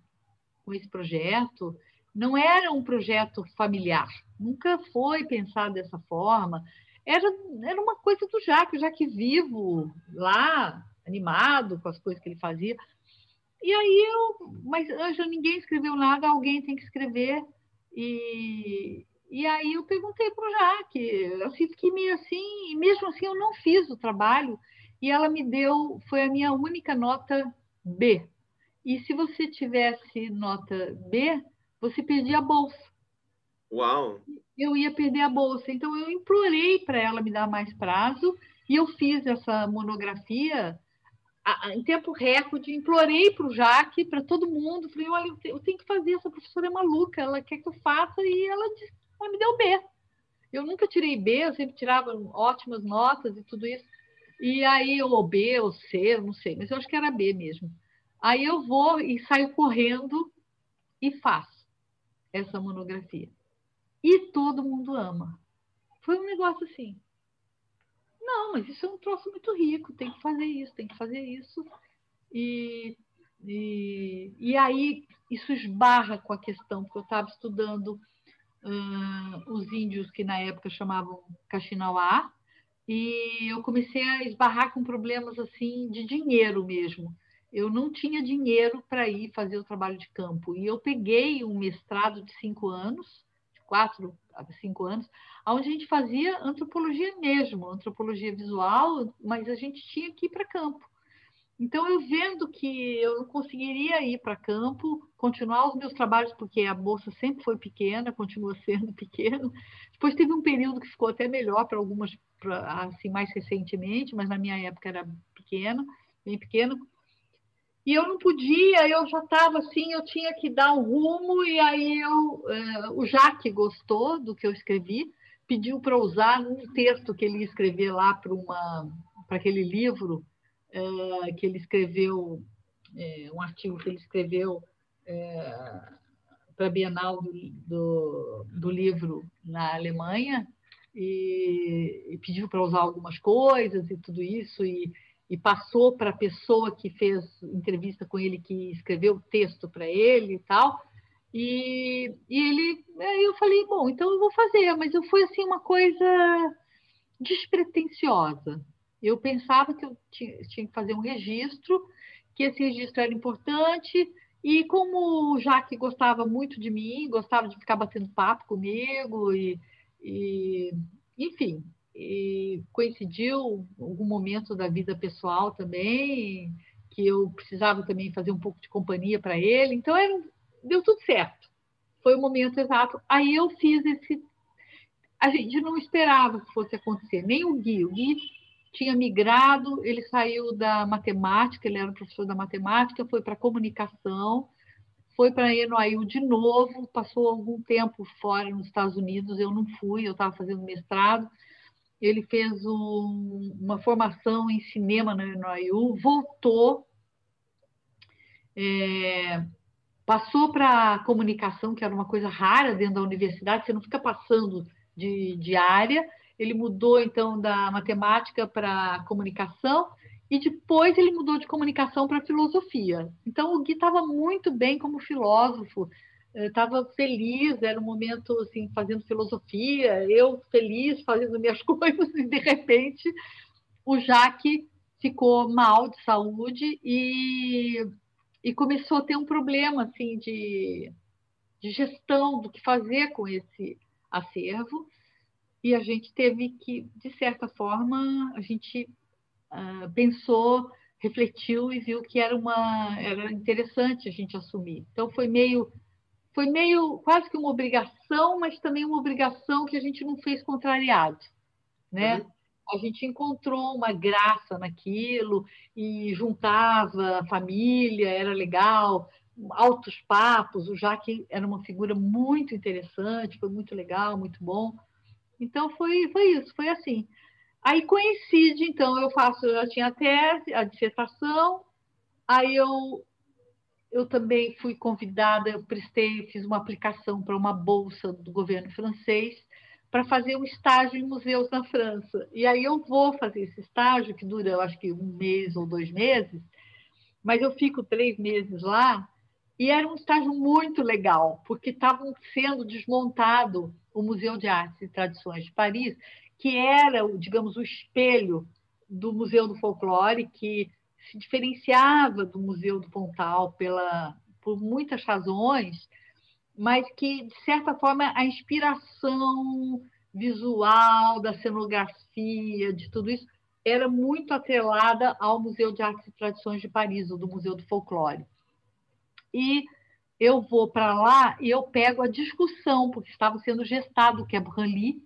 com esse projeto. Não era um projeto familiar, nunca foi pensado dessa forma. Era, era uma coisa do Jaque, o Jaque vivo lá, animado com as coisas que ele fazia. E aí eu, mas Ângela, ninguém escreveu nada, alguém tem que escrever. E, e aí eu perguntei para o Jaque, eu fiquei meio assim, e mesmo assim eu não fiz o trabalho, e ela me deu, foi a minha única nota B. E se você tivesse nota B, você perdia a bolsa. Uau! Eu ia perder a bolsa. Então eu implorei para ela me dar mais prazo e eu fiz essa monografia em tempo recorde, implorei para o Jaque, para todo mundo, falei, olha, eu tenho que fazer, essa professora é maluca, ela quer que eu faça, e ela, disse, ela me deu B. Eu nunca tirei B, eu sempre tirava ótimas notas e tudo isso. E aí, ou B, ou C, não sei, mas eu acho que era B mesmo. Aí eu vou e saio correndo e faço essa monografia. E todo mundo ama. Foi um negócio assim. Não, mas isso é um troço muito rico, tem que fazer isso, tem que fazer isso. E, e, e aí isso esbarra com a questão, porque eu estava estudando uh, os índios que na época chamavam Caxinauá, e eu comecei a esbarrar com problemas assim de dinheiro mesmo. Eu não tinha dinheiro para ir fazer o trabalho de campo. E eu peguei um mestrado de cinco anos, quatro a cinco anos, onde a gente fazia antropologia mesmo, antropologia visual, mas a gente tinha que ir para campo. Então, eu vendo que eu não conseguiria ir para campo, continuar os meus trabalhos, porque a bolsa sempre foi pequena, continua sendo pequena. Depois teve um período que ficou até melhor para algumas, pra, assim, mais recentemente, mas na minha época era pequena, bem pequena. E eu não podia, eu já estava assim, eu tinha que dar um rumo, e aí eu, eh, o Jaque gostou do que eu escrevi, pediu para usar um texto que ele ia escrever lá para aquele livro é, que ele escreveu, é, um artigo que ele escreveu para a Bienal do, do, do, livro na Alemanha, e, e pediu para usar algumas coisas e tudo isso, e, e passou para a pessoa que fez entrevista com ele, que escreveu o texto para ele e tal. E, e ele, aí eu falei, bom, então eu vou fazer, mas eu fui assim uma coisa despretensiosa. Eu pensava que eu tinha, tinha que fazer um registro, que esse registro era importante, e como o Jaque gostava muito de mim, gostava de ficar batendo papo comigo, e, e enfim, e coincidiu algum momento da vida pessoal também, que eu precisava também fazer um pouco de companhia para ele, então era, deu tudo certo. Foi o momento exato. Aí eu fiz esse. A gente não esperava que fosse acontecer, nem o Gui. O Gui tinha migrado, ele saiu da matemática, ele era professor da matemática, foi para comunicação, foi para NYU de novo, passou algum tempo fora nos Estados Unidos, eu não fui, eu estava fazendo mestrado. Ele fez um, uma formação em cinema na NYU, voltou, é, passou para comunicação, que era uma coisa rara dentro da universidade, você não fica passando de, de área, ele mudou então da matemática para comunicação e depois ele mudou de comunicação para filosofia. Então o Gui estava muito bem como filósofo, estava feliz, era um momento assim fazendo filosofia, eu feliz fazendo minhas coisas e de repente o Jaque ficou mal de saúde e, e começou a ter um problema assim de, de gestão do que fazer com esse acervo e a gente teve que, de certa forma, a gente uh, pensou, refletiu e viu que era uma era interessante a gente assumir. Então foi meio foi meio quase que uma obrigação, mas também uma obrigação que a gente não fez contrariado, né? Uhum. A gente encontrou uma graça naquilo e juntava a família, era legal, altos papos. O Jaque era uma figura muito interessante, foi muito legal, muito bom. Então foi, foi isso, foi assim. Aí coincide, então eu faço, eu já tinha a tese, a dissertação, aí eu eu também fui convidada, eu prestei, fiz uma aplicação para uma bolsa do governo francês para fazer um estágio em museus na França. E aí eu vou fazer esse estágio, que dura, eu acho que um mês ou dois meses, mas eu fico três meses lá, e era um estágio muito legal, porque estavam sendo desmontado o Museu de Artes e Tradições de Paris, que era, digamos, o espelho do Museu do Folclore, que se diferenciava do Museu do Pontal pela, por muitas razões, mas que, de certa forma, a inspiração visual, da cenografia, de tudo isso, era muito atrelada ao Museu de Artes e Tradições de Paris, ou do Museu do Folclore. E eu vou para lá e eu pego a discussão, porque estava sendo gestado o que é Branly,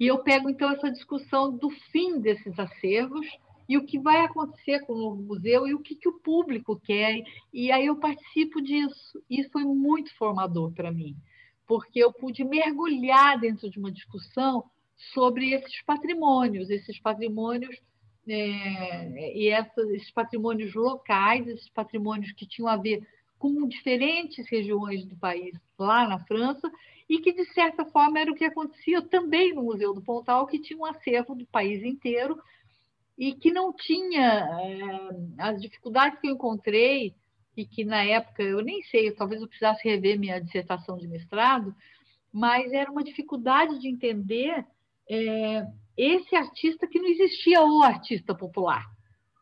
e eu pego, então, essa discussão do fim desses acervos e o que vai acontecer com o museu e o que, que o público quer. E aí eu participo disso. Isso foi muito formador para mim, porque eu pude mergulhar dentro de uma discussão sobre esses patrimônios, esses patrimônios é, e essas, esses patrimônios locais, esses patrimônios que tinham a ver com diferentes regiões do país lá na França e que, de certa forma, era o que acontecia também no Museu do Pontal, que tinha um acervo do país inteiro e que não tinha é, as dificuldades que eu encontrei e que, na época, eu nem sei, talvez eu precisasse rever minha dissertação de mestrado, mas era uma dificuldade de entender é, esse artista que não existia o artista popular,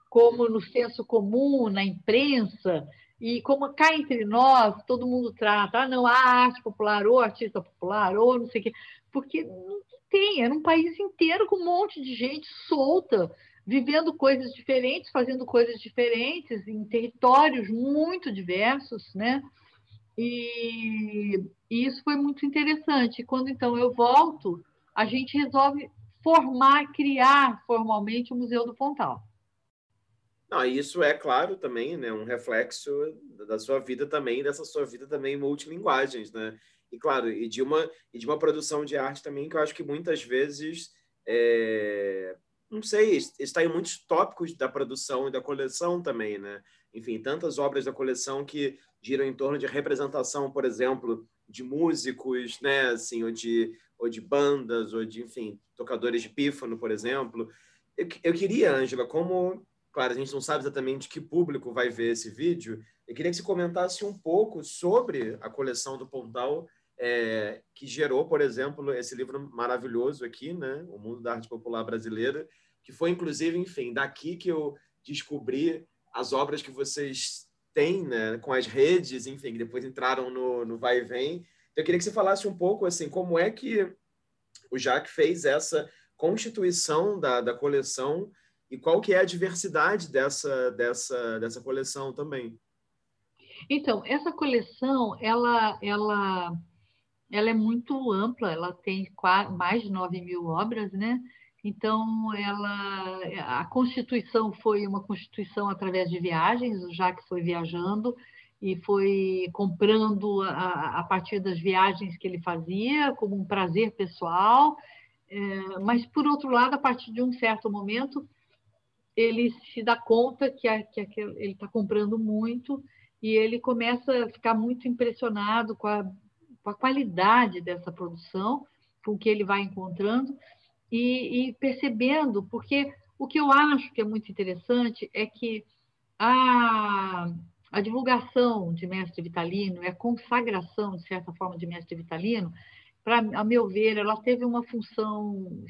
como no senso comum, na imprensa, e como cá entre nós, todo mundo trata, ah, não, a arte popular, ou artista popular, ou não sei o quê, porque não tem, era um país inteiro com um monte de gente solta, vivendo coisas diferentes, fazendo coisas diferentes, em territórios muito diversos, né? E, e isso foi muito interessante. Quando então eu volto, a gente resolve formar, criar formalmente o Museu do Pontal. Não, isso é claro também, né, um reflexo da sua vida também, dessa sua vida também multilinguagens, né? E claro, e de uma e de uma produção de arte também que eu acho que muitas vezes é, não sei, está em muitos tópicos da produção e da coleção também, né? Enfim, tantas obras da coleção que giram em torno de representação, por exemplo, de músicos, né, assim, ou de ou de bandas, ou de, enfim, tocadores de pífano, por exemplo. Eu, eu queria, Ângela, como Claro, a gente não sabe exatamente que público vai ver esse vídeo. Eu queria que você comentasse um pouco sobre a coleção do Pontal, é, que gerou, por exemplo, esse livro maravilhoso aqui, né? O Mundo da Arte Popular Brasileira, que foi, inclusive, enfim, daqui que eu descobri as obras que vocês têm, né? Com as redes, enfim, que depois entraram no, no Vai e Vem. Então, eu queria que você falasse um pouco, assim, como é que o Jacques fez essa constituição da, da coleção e qual que é a diversidade dessa, dessa, dessa coleção também. Então, essa coleção, ela, ela, ela é muito ampla, ela tem mais de 9 mil obras, né? Então, ela, a constituição foi uma constituição através de viagens, o Jacques foi viajando e foi comprando a, a partir das viagens que ele fazia, como um prazer pessoal, é, mas, por outro lado, a partir de um certo momento, ele se dá conta que, a, que, a, que ele está comprando muito e ele começa a ficar muito impressionado com a, com a qualidade dessa produção, com o que ele vai encontrando e, e, percebendo, porque o que eu acho que é muito interessante é que a, a divulgação de Mestre Vitalino, a consagração, de certa forma, de Mestre Vitalino, para a meu ver, ela teve uma função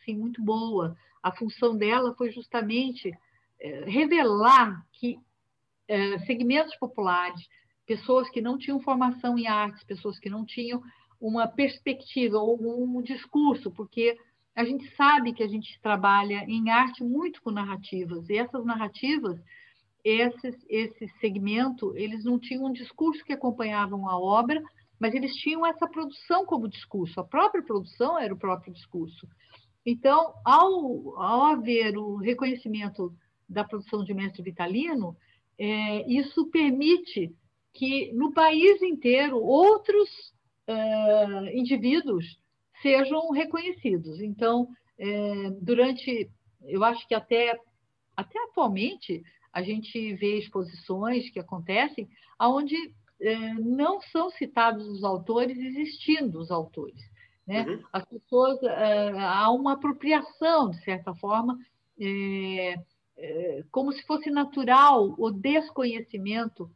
assim, muito boa. A função dela foi justamente é, revelar que é, segmentos populares, pessoas que não tinham formação em artes, pessoas que não tinham uma perspectiva ou um discurso, porque a gente sabe que a gente trabalha em arte muito com narrativas, e essas narrativas, esses, esse segmento, eles não tinham um discurso que acompanhavam a obra, mas eles tinham essa produção como discurso, a própria produção era o próprio discurso. Então, ao, ao haver o reconhecimento da produção de mestre Vitalino, é, isso permite que no país inteiro outros é, indivíduos sejam reconhecidos. Então, é, durante, eu acho que até, até atualmente, a gente vê exposições que acontecem onde é, não são citados os autores existindo os autores. Né? Uhum. As pessoas, é, há uma apropriação, de certa forma, como se fosse natural o desconhecimento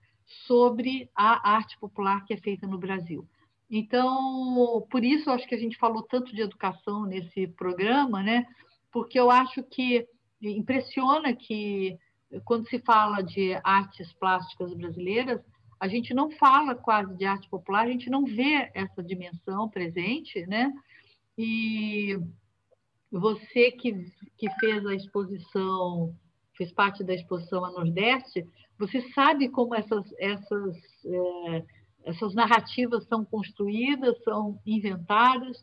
sobre a arte popular que é feita no Brasil. Então, por isso, acho que a gente falou tanto de educação nesse programa, né? porque eu acho que impressiona que quando se fala de artes plásticas brasileiras, a gente não fala quase de arte popular, a gente não vê essa dimensão presente, né? E você que, que fez a exposição, fez parte da exposição a Nordeste, você sabe como essas, essas, é, essas narrativas são construídas, são inventadas,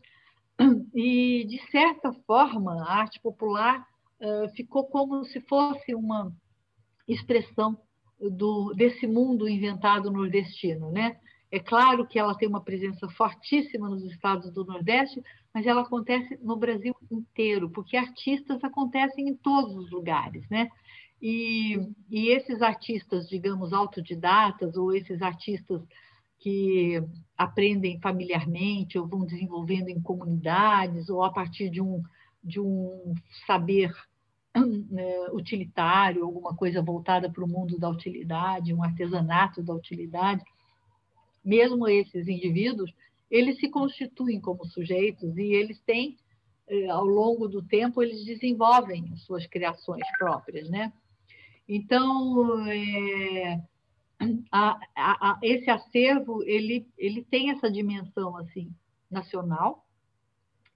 e, de certa forma, a arte popular é, ficou como se fosse uma expressão do, desse mundo inventado nordestino. Né? É claro que ela tem uma presença fortíssima nos estados do Nordeste, mas ela acontece no Brasil inteiro, porque artistas acontecem em todos os lugares, né? E, e esses artistas, digamos, autodidatas, ou esses artistas que aprendem familiarmente, ou vão desenvolvendo em comunidades, ou a partir de um, de um saber né, utilitário, alguma coisa voltada para o mundo da utilidade, um artesanato da utilidade, mesmo esses indivíduos, eles se constituem como sujeitos e eles têm, eh, ao longo do tempo, eles desenvolvem suas criações próprias, né? Então, é, a, a, a, esse acervo ele, ele tem essa dimensão assim nacional,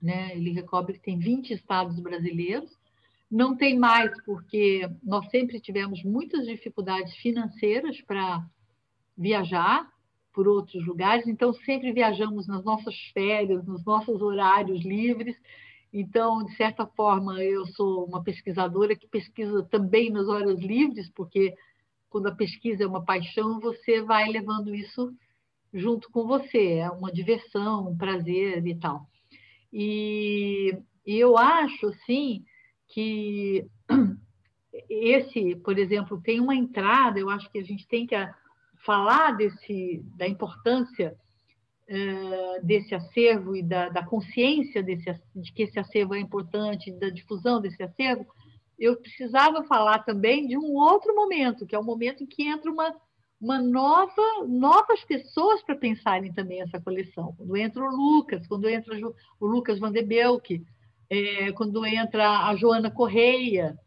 né? Ele recobre tem 20 estados brasileiros. Não tem mais porque nós sempre tivemos muitas dificuldades financeiras para viajar por outros lugares, então sempre viajamos nas nossas férias, nos nossos horários livres. Então, de certa forma, eu sou uma pesquisadora que pesquisa também nas horas livres, porque quando a pesquisa é uma paixão, você vai levando isso junto com você, é uma diversão, um prazer e tal. E, e eu acho, assim, que esse, por exemplo, tem uma entrada, eu acho que a gente tem que falar desse, da importância desse acervo e da, da consciência desse, de que esse acervo é importante, da difusão desse acervo, eu precisava falar também de um outro momento, que é o momento em que entra uma, uma nova, novas pessoas para pensarem também essa coleção. Quando entra o Lucas, quando entra o Lucas Van de Belk, é, quando entra a Joana Correia,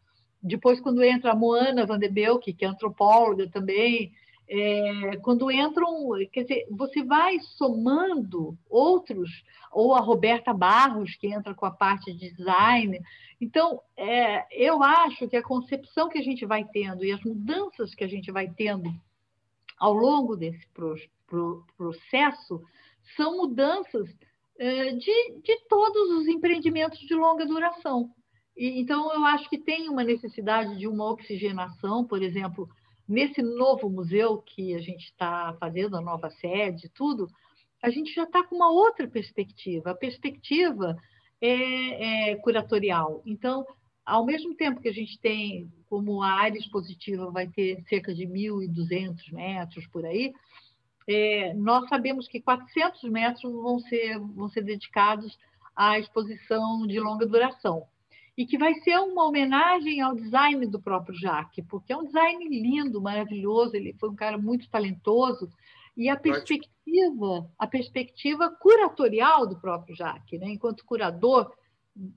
depois quando entra a Moana Van de Belk, que é antropóloga também, é, quando entram, quer dizer, você vai somando outros, ou a Roberta Barros, que entra com a parte de design. Então, é, eu acho que a concepção que a gente vai tendo e as mudanças que a gente vai tendo ao longo desse pro, pro, processo são mudanças é, de, de todos os empreendimentos de longa duração. E, então, eu acho que tem uma necessidade de uma oxigenação, por exemplo, nesse novo museu que a gente está fazendo, a nova sede, tudo, a gente já está com uma outra perspectiva. A perspectiva é, é, curatorial. Então, ao mesmo tempo que a gente tem, como a área expositiva vai ter cerca de 1.200 metros por aí, é, nós sabemos que 400 metros vão ser, vão ser dedicados à exposição de longa duração e que vai ser uma homenagem ao design do próprio Jacques, porque é um design lindo, maravilhoso, ele foi um cara muito talentoso, e a perspectiva, a perspectiva curatorial do próprio Jacques, né? enquanto curador,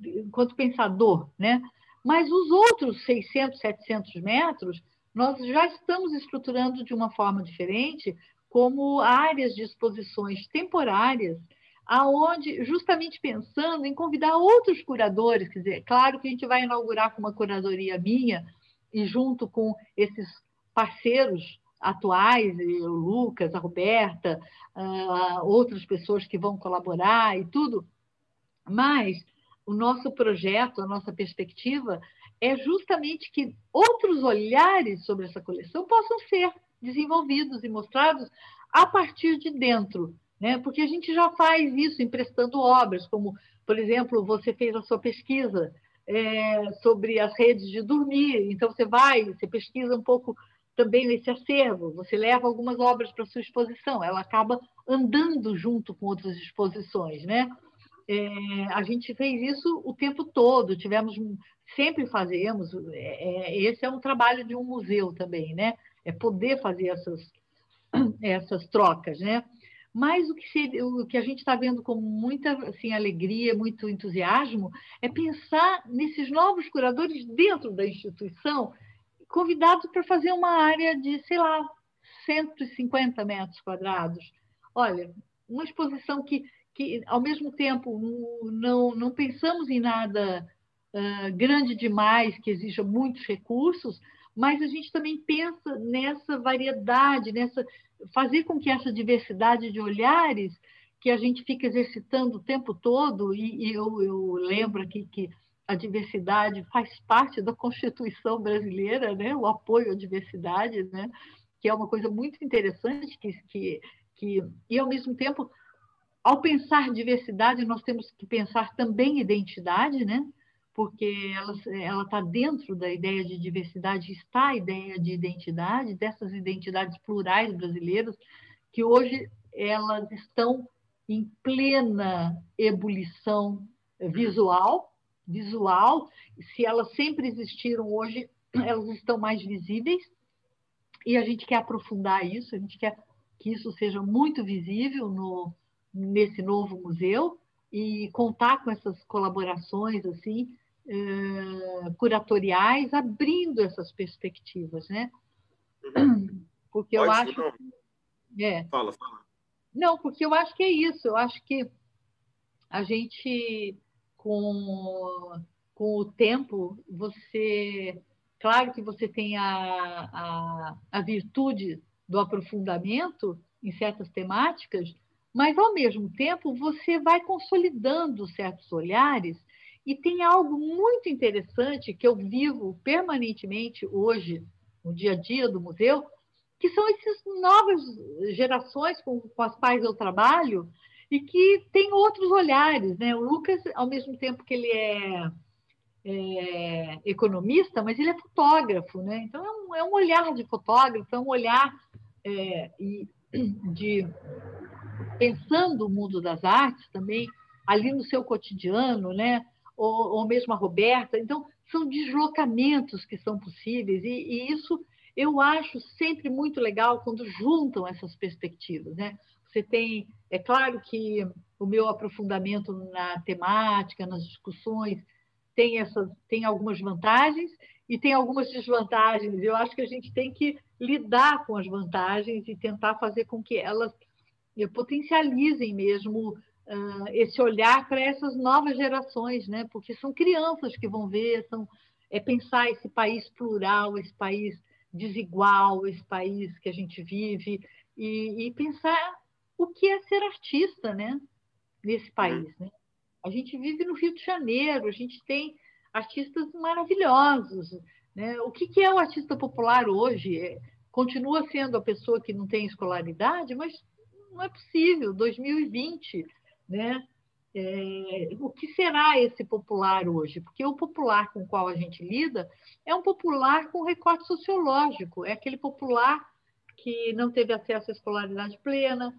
enquanto pensador, né? Mas os outros 600, 700 metros, nós já estamos estruturando de uma forma diferente, como áreas de exposições temporárias, aonde justamente pensando em convidar outros curadores, quer dizer, claro que a gente vai inaugurar com uma curadoria minha e junto com esses parceiros atuais, o Lucas, a Roberta, uh, outras pessoas que vão colaborar e tudo, mas o nosso projeto, a nossa perspectiva é justamente que outros olhares sobre essa coleção possam ser desenvolvidos e mostrados a partir de dentro, né? porque a gente já faz isso emprestando obras, como, por exemplo, você fez a sua pesquisa é, sobre as redes de dormir, então você vai, você pesquisa um pouco também nesse acervo, você leva algumas obras para sua exposição, ela acaba andando junto com outras exposições, né? É, a gente fez isso o tempo todo, tivemos sempre fazemos, é, é esse é um trabalho de um museu também, né? É poder fazer essas essas trocas, né? Mas o que, se, o que a gente está vendo com muita assim, alegria, muito entusiasmo, é pensar nesses novos curadores dentro da instituição, convidados para fazer uma área de, sei lá, 150 metros quadrados. Olha, uma exposição que, que ao mesmo tempo, não, não pensamos em nada uh, grande demais, que exija muitos recursos, mas a gente também pensa nessa variedade, nessa fazer com que essa diversidade de olhares que a gente fica exercitando o tempo todo, e, e eu, eu, lembro aqui que a diversidade faz parte da Constituição brasileira, né? o apoio à diversidade, né? que é uma coisa muito interessante, que, que, que, e ao mesmo tempo, ao pensar diversidade, nós temos que pensar também identidade, né? Porque ela está dentro da ideia de diversidade, está a ideia de identidade, dessas identidades plurais brasileiras, que hoje elas estão em plena ebulição visual, visual, se elas sempre existiram hoje, elas estão mais visíveis, e a gente quer aprofundar isso, a gente quer que isso seja muito visível no, nesse novo museu e contar com essas colaborações assim eh, curatoriais, abrindo essas perspectivas, né? Uhum. Porque Pode, eu acho. Não. É. Fala, fala. Não, porque eu acho que é isso. Eu acho que a gente, com, com o tempo, você. Claro que você tem a, a, a virtude do aprofundamento em certas temáticas, mas, ao mesmo tempo, você vai consolidando certos olhares. E tem algo muito interessante que eu vivo permanentemente hoje, no dia a dia do museu, que são essas novas gerações com, com as quais eu trabalho e que têm outros olhares. Né? O Lucas, ao mesmo tempo que ele é, é economista, mas ele é fotógrafo. Né? Então, é um, é um olhar de fotógrafo, é um olhar é, de pensando o mundo das artes também ali no seu cotidiano, né? Ou, ou mesmo a Roberta. Então, são deslocamentos que são possíveis, e, e isso eu acho sempre muito legal quando juntam essas perspectivas. Né? Você tem, é claro que o meu aprofundamento na temática, nas discussões, tem, essas, tem algumas vantagens e tem algumas desvantagens. Eu acho que a gente tem que lidar com as vantagens e tentar fazer com que elas eh, potencializem mesmo uh, esse olhar para essas novas gerações, né? porque são crianças que vão ver, são, é pensar esse país plural, esse país desigual, esse país que a gente vive, e, e pensar o que é ser artista né? nesse país. Né? A gente vive no Rio de Janeiro, a gente tem artistas maravilhosos. Né? O que, que é o artista popular hoje? É, continua sendo a pessoa que não tem escolaridade, mas não é possível. 2020, né? É, o que será esse popular hoje? Porque o popular com o qual a gente lida é um popular com recorte sociológico, é aquele popular que não teve acesso à escolaridade plena,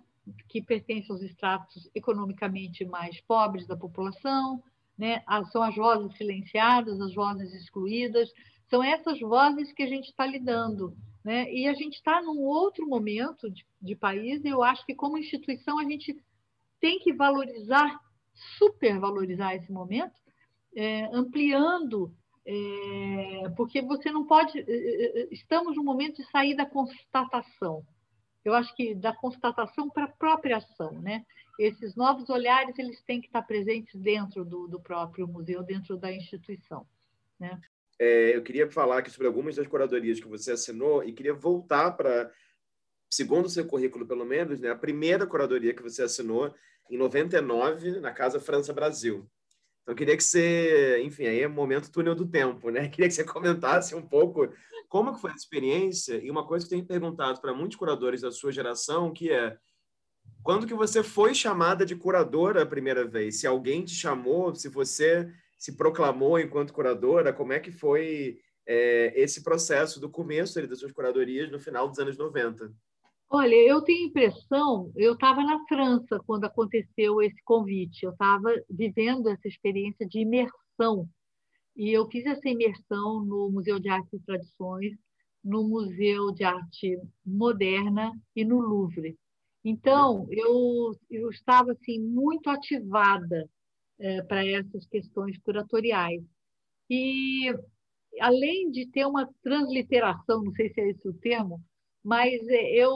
que pertence aos estratos economicamente mais pobres da população, né? são as vozes silenciadas, as vozes excluídas, são essas vozes que a gente está lidando. Né? E a gente está num outro momento de, de país, e eu acho que, como instituição, a gente tem que valorizar, supervalorizar esse momento, é, ampliando, é, porque você não pode. É, é, é, estamos no momento de sair da constatação. Eu acho que da constatação para a própria ação, né? Esses novos olhares eles têm que estar presentes dentro do, do próprio museu, dentro da instituição, né? É, eu queria falar aqui sobre algumas das curadorias que você assinou e queria voltar para, segundo o seu currículo, pelo menos, né, a primeira curadoria que você assinou em 99 na Casa França Brasil. Então, queria que você, enfim, aí é momento túnel do tempo, né? Queria que você comentasse um pouco como que foi a experiência e uma coisa que eu tenho perguntado para muitos curadores da sua geração, que é quando que você foi chamada de curadora a primeira vez? Se alguém te chamou, se você se proclamou enquanto curadora? Como é que foi é, esse processo do começo das suas curadorias no final dos anos 90? Olha, eu tenho impressão, eu estava na França quando aconteceu esse convite, eu estava vivendo essa experiência de imersão, e eu fiz essa imersão no Museu de Arte e Tradições, no Museu de Arte Moderna e no Louvre. Então, eu, eu estava assim, muito ativada é, para essas questões curatoriais. E além de ter uma transliteração, não sei se é esse o termo, mas é, eu,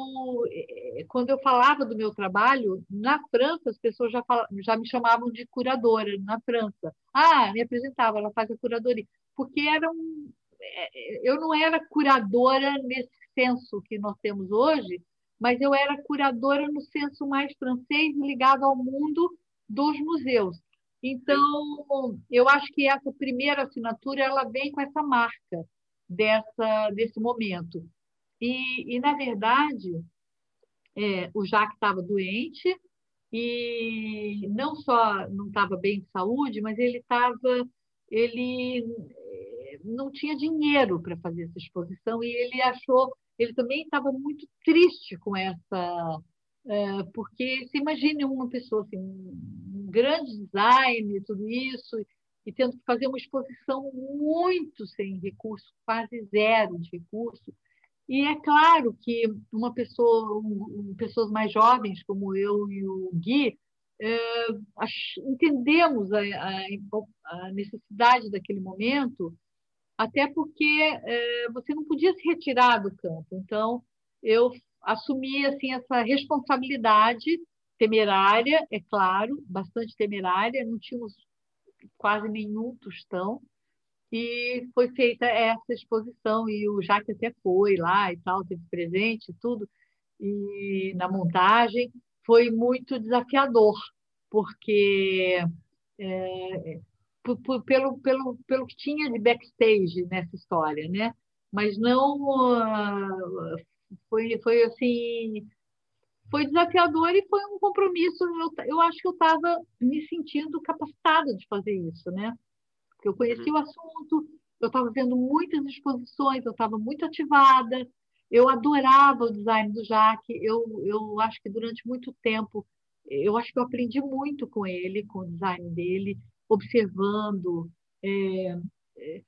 é, quando eu falava do meu trabalho, na França, as pessoas já, já me chamavam de curadora, na França. Ah, me apresentava, ela faz a curadoria. Porque era um, é, eu não era curadora nesse senso que nós temos hoje, mas eu era curadora no senso mais francês ligado ao mundo dos museus. Então, eu acho que essa primeira assinatura ela vem com essa marca dessa desse momento. E, e na verdade, é, o Jacques estava doente e não só não estava bem de saúde, mas ele estava ele é, não tinha dinheiro para fazer essa exposição e ele achou ele também estava muito triste com essa é, porque se imagine uma pessoa assim grande design, tudo isso, e tendo que fazer uma exposição muito sem recurso, quase zero de recurso. E é claro que uma pessoa, um, pessoas mais jovens como eu e o Gui, é, entendemos a, a, a, necessidade daquele momento, até porque é, você não podia se retirar do campo. Então, eu assumi assim essa responsabilidade temerária, é claro, bastante temerária, não tínhamos quase nenhum tostão, e foi feita essa exposição, e o Jaque até foi lá e tal, teve presente e tudo, e na montagem foi muito desafiador, porque é, por, pelo, pelo, pelo que tinha de backstage nessa história, né? Mas não uh, foi, foi assim foi desafiador e foi um compromisso. Eu, eu acho que eu estava me sentindo capacitada de fazer isso, né? Eu conheci uhum. o assunto, eu estava vendo muitas exposições, eu estava muito ativada, eu adorava o design do Jaque, eu, eu acho que durante muito tempo, eu acho que eu aprendi muito com ele, com o design dele, observando, é, é,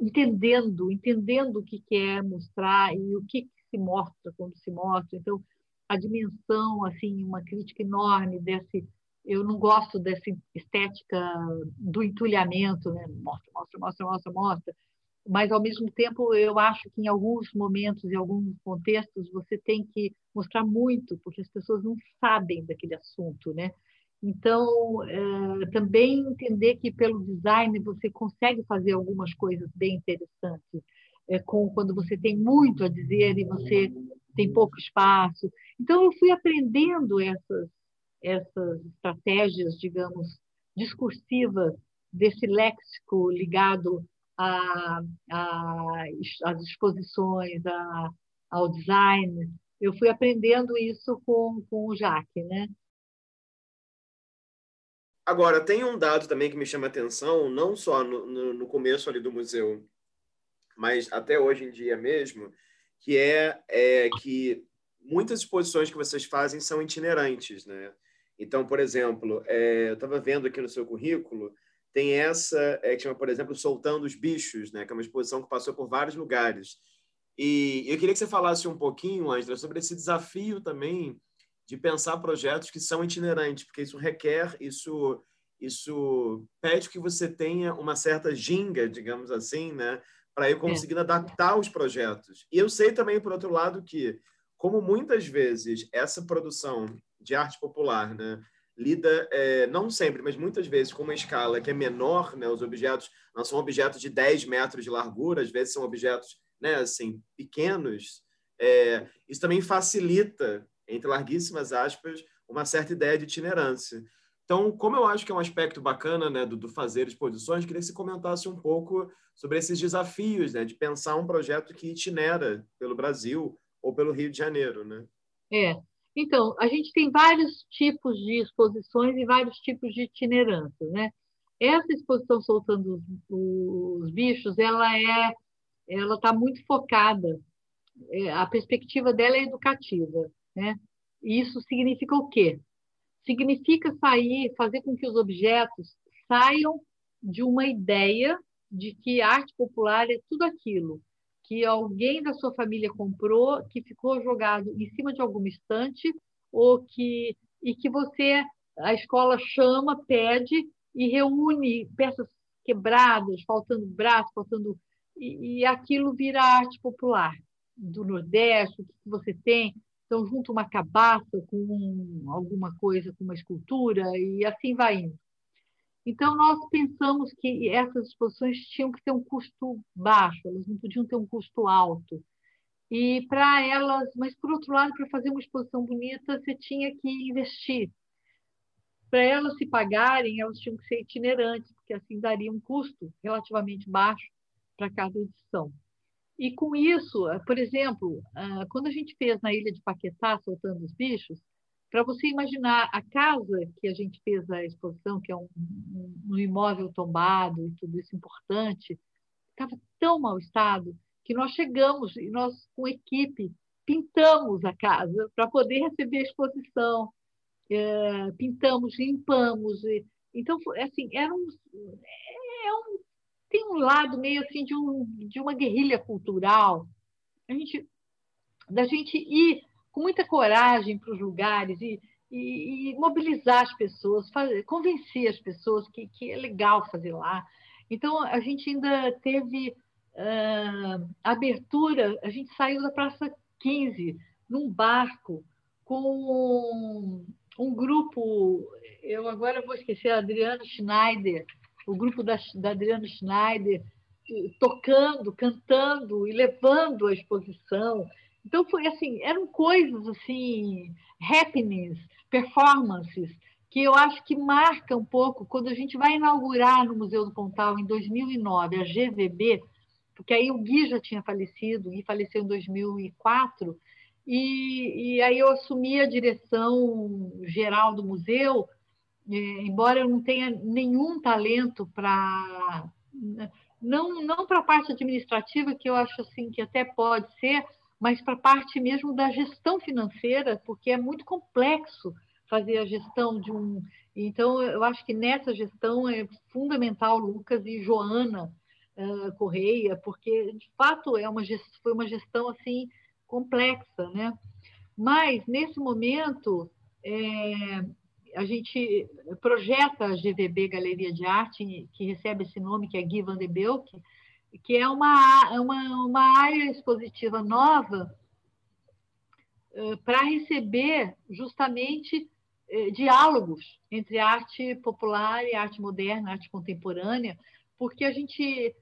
entendendo, entendendo o que quer mostrar e o que, que se mostra quando se mostra. Então, a dimensão, assim, uma crítica enorme desse. Eu não gosto dessa estética do entulhamento, né? Mostra, mostra, mostra, mostra, mostra. Mas, ao mesmo tempo, eu acho que em alguns momentos, em alguns contextos, você tem que mostrar muito, porque as pessoas não sabem daquele assunto, né? Então, é, também entender que pelo design você consegue fazer algumas coisas bem interessantes, é, com, quando você tem muito a dizer e você tem pouco espaço. Então, eu fui aprendendo essas, essas estratégias, digamos, discursivas desse léxico ligado às exposições, a, ao design. Eu fui aprendendo isso com, com o Jaque, né? Agora, tem um dado também que me chama a atenção, não só no, no, no começo ali do museu, mas até hoje em dia mesmo, que é, é que muitas exposições que vocês fazem são itinerantes, né? Então, por exemplo, é, eu estava vendo aqui no seu currículo, tem essa é, que chama, por exemplo, Soltando os Bichos, né? Que é uma exposição que passou por vários lugares. E eu queria que você falasse um pouquinho, Angela, sobre esse desafio também de pensar projetos que são itinerantes, porque isso requer, isso, isso pede que você tenha uma certa ginga, digamos assim, né? para ir conseguindo é. adaptar os projetos. E eu sei também, por outro lado, que, como muitas vezes essa produção de arte popular né, lida, é, não sempre, mas muitas vezes, com uma escala que é menor, né, os objetos não são objetos de 10 metros de largura, às vezes são objetos né, assim, pequenos, é, isso também facilita, entre larguíssimas aspas, uma certa ideia de itinerância. Então, como eu acho que é um aspecto bacana né, do, do, fazer exposições, queria que você comentasse um pouco sobre esses desafios né, de pensar um projeto que itinera pelo Brasil ou pelo Rio de Janeiro. Né? É. Então, a gente tem vários tipos de exposições e vários tipos de itinerância. Né? Essa exposição Soltando os, os Bichos, ela é ela está muito focada, é, a perspectiva dela é educativa. Né? E isso significa o quê? significa sair, fazer com que os objetos saiam de uma ideia de que arte popular é tudo aquilo que alguém da sua família comprou, que ficou jogado em cima de alguma estante, ou que e que você a escola chama, pede e reúne peças quebradas, faltando braço, faltando e, e aquilo vira arte popular do Nordeste, o que você tem. Então, junto uma cabaça com alguma coisa, com uma escultura, e assim vai indo. Então, nós pensamos que essas exposições tinham que ter um custo baixo, elas não podiam ter um custo alto. E para elas, mas por outro lado, para fazer uma exposição bonita, você tinha que investir. Para elas se pagarem, elas tinham que ser itinerantes, porque assim daria um custo relativamente baixo para cada edição. E com isso, por exemplo, ah, quando a gente fez na ilha de Paquetá, soltando os bichos, para você imaginar a casa que a gente fez a exposição, que é um, um imóvel tombado e tudo isso importante, estava tão mau estado que nós chegamos e nós, com equipe, pintamos a casa para poder receber a exposição. É, pintamos, limpamos. E, então, assim, era um, é um, tem um lado meio assim de, um, de uma guerrilha cultural. A gente, da gente ir com muita coragem para os lugares e, e, e, mobilizar as pessoas, fazer, convencer as pessoas que, que é legal fazer lá. Então, a gente ainda teve uh, abertura, a gente saiu da Praça 15 num barco com um, grupo, eu agora vou esquecer, Adriano Schneider, o grupo da, da Adriano Schneider, tocando, cantando e levando a exposição. Então foi assim, eram coisas assim, happenings, performances que eu acho que marca um pouco quando a gente vai inaugurar no Museu do Pontal em 2009 a GVB, porque aí o Gui já tinha falecido, o Gui faleceu em 2004, e, e aí eu assumi a direção geral do museu, é, embora eu não tenha nenhum talento para não não para a parte administrativa que eu acho assim que até pode ser, mas para a parte mesmo da gestão financeira, porque é muito complexo fazer a gestão de um. Então eu acho que nessa gestão é fundamental Lucas e Joana uh, Correia, porque de fato é uma gestão, foi uma gestão assim complexa, né? Mas nesse momento é, a gente projeta a GVB Galeria de Arte, que recebe esse nome, que é Guy van de Belk, que é uma, uma, uma área expositiva nova uh, para receber justamente uh, diálogos entre arte popular e arte moderna, arte contemporânea, porque a gente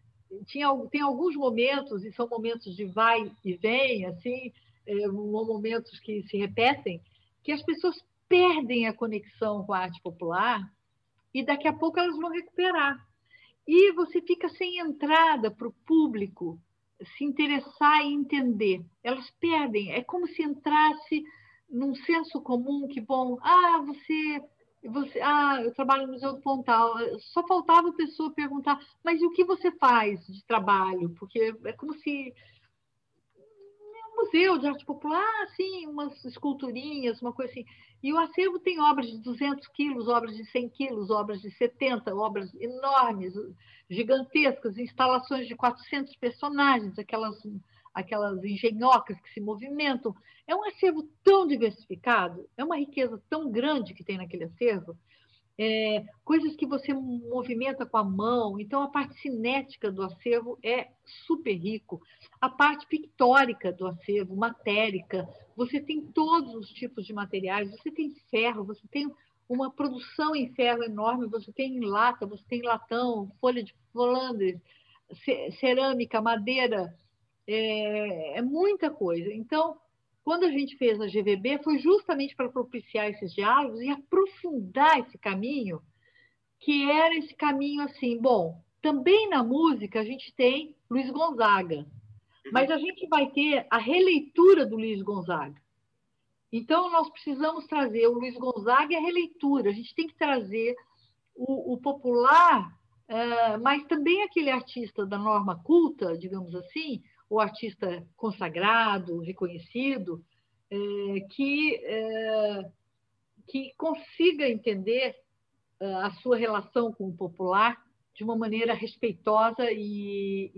tinha, tem alguns momentos, e são momentos de vai e vem, assim, é, momentos que se repetem, que as pessoas perdem a conexão com a arte popular e daqui a pouco elas vão recuperar. E você fica sem entrada para o público se interessar e entender. Elas perdem. É como se entrasse num senso comum que, bom, ah, você você, ah, eu trabalho no Museu do Pontal. Só faltava a pessoa perguntar, mas e o que você faz de trabalho? Porque é como se museu de arte popular, assim, umas esculturinhas, uma coisa assim. E o acervo tem obras de 200 quilos, obras de 100 quilos, obras de 70, obras enormes, gigantescas, instalações de 400 personagens, aquelas aquelas engenhocas que se movimentam. É um acervo tão diversificado, é uma riqueza tão grande que tem naquele acervo, é, coisas que você movimenta com a mão. Então, a parte cinética do acervo é super rico. A parte pictórica do acervo, matérica, você tem todos os tipos de materiais, você tem ferro, você tem uma produção em ferro enorme, você tem lata, você tem latão, folha de Flandres, cerâmica, madeira, é, é muita coisa. Então, quando a gente fez a GVB, foi justamente para propiciar esses diálogos e aprofundar esse caminho, que era esse caminho assim, bom, também na música a gente tem Luiz Gonzaga, uhum. mas a gente vai ter a releitura do Luiz Gonzaga. Então, nós precisamos trazer o Luiz Gonzaga e a releitura, a gente tem que trazer o, o popular, uh, mas também aquele artista da norma culta, digamos assim, o artista consagrado, reconhecido, é, que, é, que consiga entender é, a sua relação com o popular de uma maneira respeitosa e,